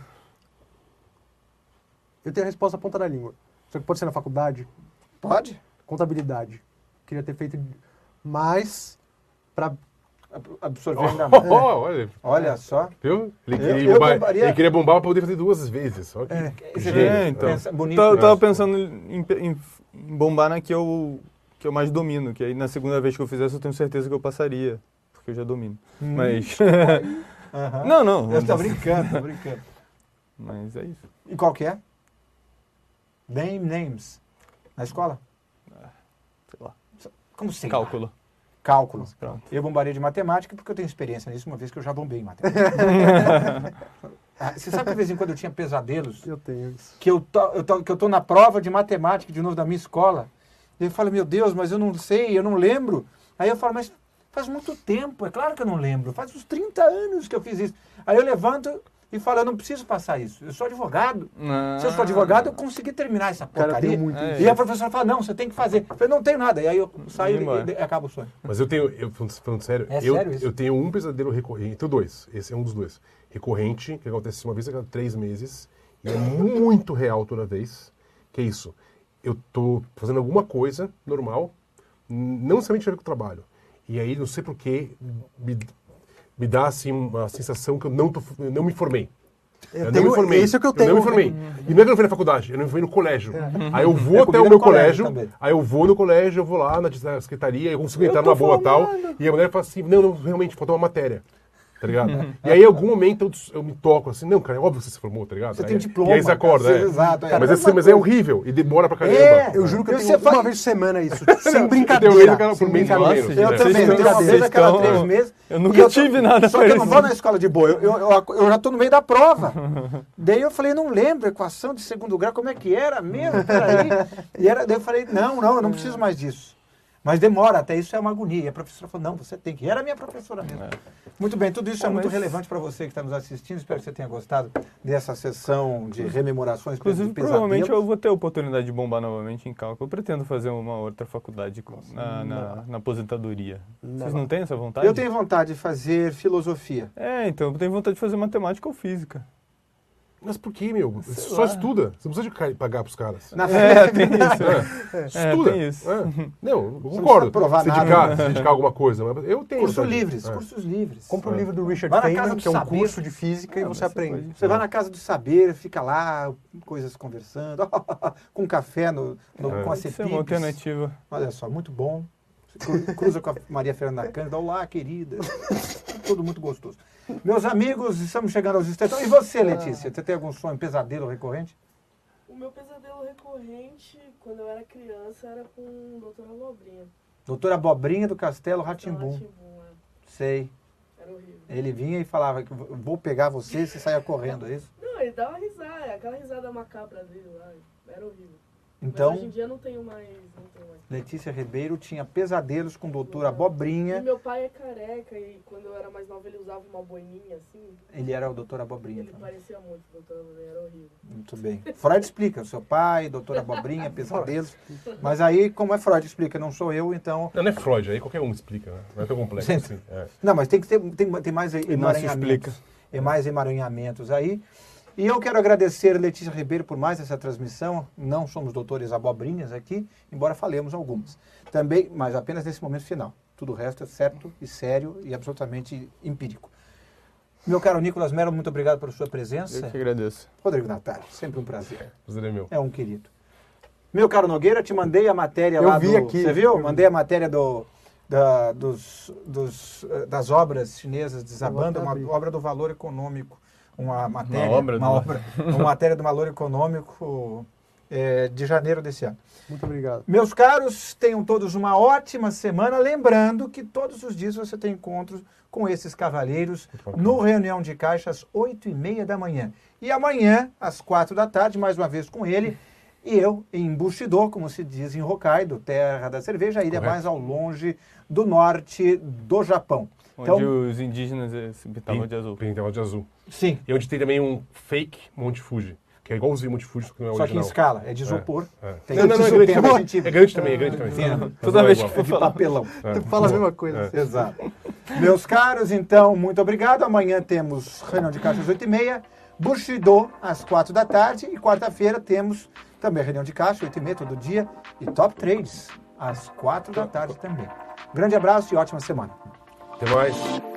Eu tenho a resposta na ponta da língua. Só que pode ser na faculdade, Pode? contabilidade. Queria ter feito mais pra... Ab- Absorver ainda mais. Oh, olha, Olha só. viu? Ele Eu- queria, eu bombar, bombaria- ele queria bombar pra poder fazer duas vezes. Só que gênio. É, então. pensa bonito. Tá- eu né? tava pensando em- em bombar na que eu, que eu mais domino, que aí na segunda vez que eu fizesse eu tenho certeza que eu passaria, porque eu já domino. Hum. Mas. Aham. não, não. Eu tô brincando, tô brincando. Mas é isso. E qual que é? Name names. Na escola? Sei lá. Como assim? Cálculo. Cálculo. Pronto. Eu bombaria de matemática porque eu tenho experiência nisso, uma vez que eu já bombei em matemática. Ah, Você sabe que de vez em quando eu tinha pesadelos? Eu tenho isso. Que eu tô, eu tô- que eu tô na prova de matemática de novo da minha escola. E eu falo, meu Deus, mas eu não sei, eu não lembro. Aí eu falo, mas faz muito tempo, é claro que eu não lembro. Faz uns 30 anos que eu fiz isso. Aí eu levanto e falo, eu não preciso passar isso. Eu sou advogado. Se eu sou advogado, eu consegui terminar essa Cara, eu porcaria. É, e a professora fala, não, você tem que fazer. Eu falei, não tenho nada. E aí eu saio e, e acaba o sonho. Mas eu tenho, eu falando, sério, É eu, sério isso? eu tenho um pesadelo recorrente, tenho dois, esse é um dos dois. Recorrente, que acontece uma vez a cada três meses, e é muito real toda vez, que é isso. Eu tô fazendo alguma coisa normal, não necessariamente a ver com o trabalho, e aí não sei porquê, me, me dá assim uma sensação que eu não, tô, eu não me formei. Eu não tenho- me formei. esse é que eu não tenho. me formei. E não é que eu não fui na faculdade, eu não fui no colégio. Aí eu vou É até o meu colégio colégio, aí eu vou no colégio, eu vou lá na na secretaria, eu consigo entrar tô numa boa tal, e a mulher fala assim, não, não, realmente, faltou uma matéria. Tá ligado? e aí, em algum momento, eu, eu me toco assim, não, cara, é óbvio que você se formou, tá ligado? Você aí, tem diploma. E aí você acorda, cara, é. Exato. mas, é, mas é horrível, e demora pra caramba. É, Eu juro que eu E tenho uma vez por semana isso. Sem Eu tenho brincadeira. por mês, brincadeira. menos. Eu É. também, eu tenho uma vez a cada três meses. eu nunca tive nada Só que eu não vou na escola de boa, eu, eu, eu, eu já tô no meio da prova. Daí eu falei, não lembro, equação de segundo grau, como é que era mesmo? E era, daí eu falei, não, não, eu não preciso mais disso. Mas demora, até isso é uma agonia. E a professora falou, não, você tem que. E era a minha professora mesmo. Muito bem, tudo isso é Bom, muito mas- relevante para você que está nos assistindo. Espero que você tenha gostado dessa sessão de rememorações Inclusive, de provavelmente eu vou ter a oportunidade de bombar novamente em cálculo. Eu pretendo fazer uma outra faculdade com- na, na, na aposentadoria. Vocês não têm essa vontade? Eu tenho vontade de fazer filosofia. É, então, eu tenho vontade de fazer matemática ou física. Mas por que, meu? Só lá. estuda. Você não precisa de pagar pros caras. Na É, tem isso. É, estuda. tem isso. É. Não, eu concordo. provar se nada. dedicar, se dedicar a alguma coisa. Eu tenho. Cursos livres, É. cursos livres. Compra o livro do Richard Feynman, que é um saber. curso de física, e Ah, você você aprende. pode- Você vai na casa do saber, fica lá, coisas conversando, com café no, no- É. com a Isso é uma alternativa. Olha só, muito bom. Cruza com a Maria Fernanda Cândida. Olá, querida. Tudo muito gostoso. Meus amigos, estamos chegando aos instantes. E você, Letícia? Você tem algum sonho, pesadelo recorrente? O meu pesadelo recorrente, quando eu era criança, era com o Doutor Abobrinha. Doutora Abobrinha do Castelo Ratimbum. é. Sei. Era horrível. Ele vinha e falava que "Eu vou pegar você e você saia correndo, é isso? Não, ele dava risada, aquela risada macabra dele lá. Era horrível. Então, Mas hoje em dia não tenho mais. Não tenho mais. Letícia Ribeiro tinha pesadelos com doutora E Abobrinha. meu pai é careca e quando eu era mais nova ele usava uma boininha assim. Ele era o doutor Abobrinha. Ele também. parecia muito, o Doutor Abobrinha era horrível. Muito bem. Freud explica, o seu pai, doutora Abobrinha, pesadelos. Mas aí, como é Freud explica, não sou eu, então. Não, não é Freud, aí qualquer um explica, né? Não é tão complexo assim. É. Não, mas tem que ter tem, tem mais emaranhamentos. explica. Tem mais emaranhamentos aí. E eu quero agradecer Letícia Ribeiro por mais essa transmissão. Não somos doutores abobrinhas aqui, embora falemos algumas. Também, mas apenas nesse momento final. Tudo o resto é certo e sério e absolutamente empírico. Meu caro Nicolas Melo, muito obrigado pela sua Eu presença. que agradeço. Rodrigo Natário, sempre um prazer. Prazer é meu. É um querido. Meu caro Nogueira, te mandei a matéria Eu lá vi do... aqui. Você viu? Eu vi. Mandei a matéria do, da- dos, dos, eh, das obras chinesas desabando, uma abrir. obra do valor econômico. Uma matéria, obra uma, do- obra, uma matéria do valor econômico é, de janeiro desse ano. Muito obrigado. Meus caros, tenham todos uma ótima semana. Lembrando que todos os dias você tem encontros com esses cavalheiros no Reunião de Caixa às 8 e meia da manhã. E amanhã, às 4 da tarde, mais uma vez com ele. E eu, em Bushido, como se diz em Hokkaido, terra da cerveja, a ilha Correto. mais ao longe do norte do Japão. Onde Então, os indígenas eh, se pintavam de azul. Pintavam de azul. sim, E onde tem também um fake Monte Fuji, que é igualzinho o Monte Fuji, só que não é só que em original. escala, é de isopor. É. Tem Não, não, não, é grande sentido. É grande também, é grande também. Toda é vez que for de falar. papelão. É. Tu fala a mesma coisa. É. Exato. Meus caros, então, muito obrigado. Amanhã temos reunião de caixa às 8h30, Bushido às 4 da tarde e quarta-feira temos também reunião de caixa, 8h30 todo dia e Top Trades às 4 da tarde também. Grande abraço e ótima semana. Até mais.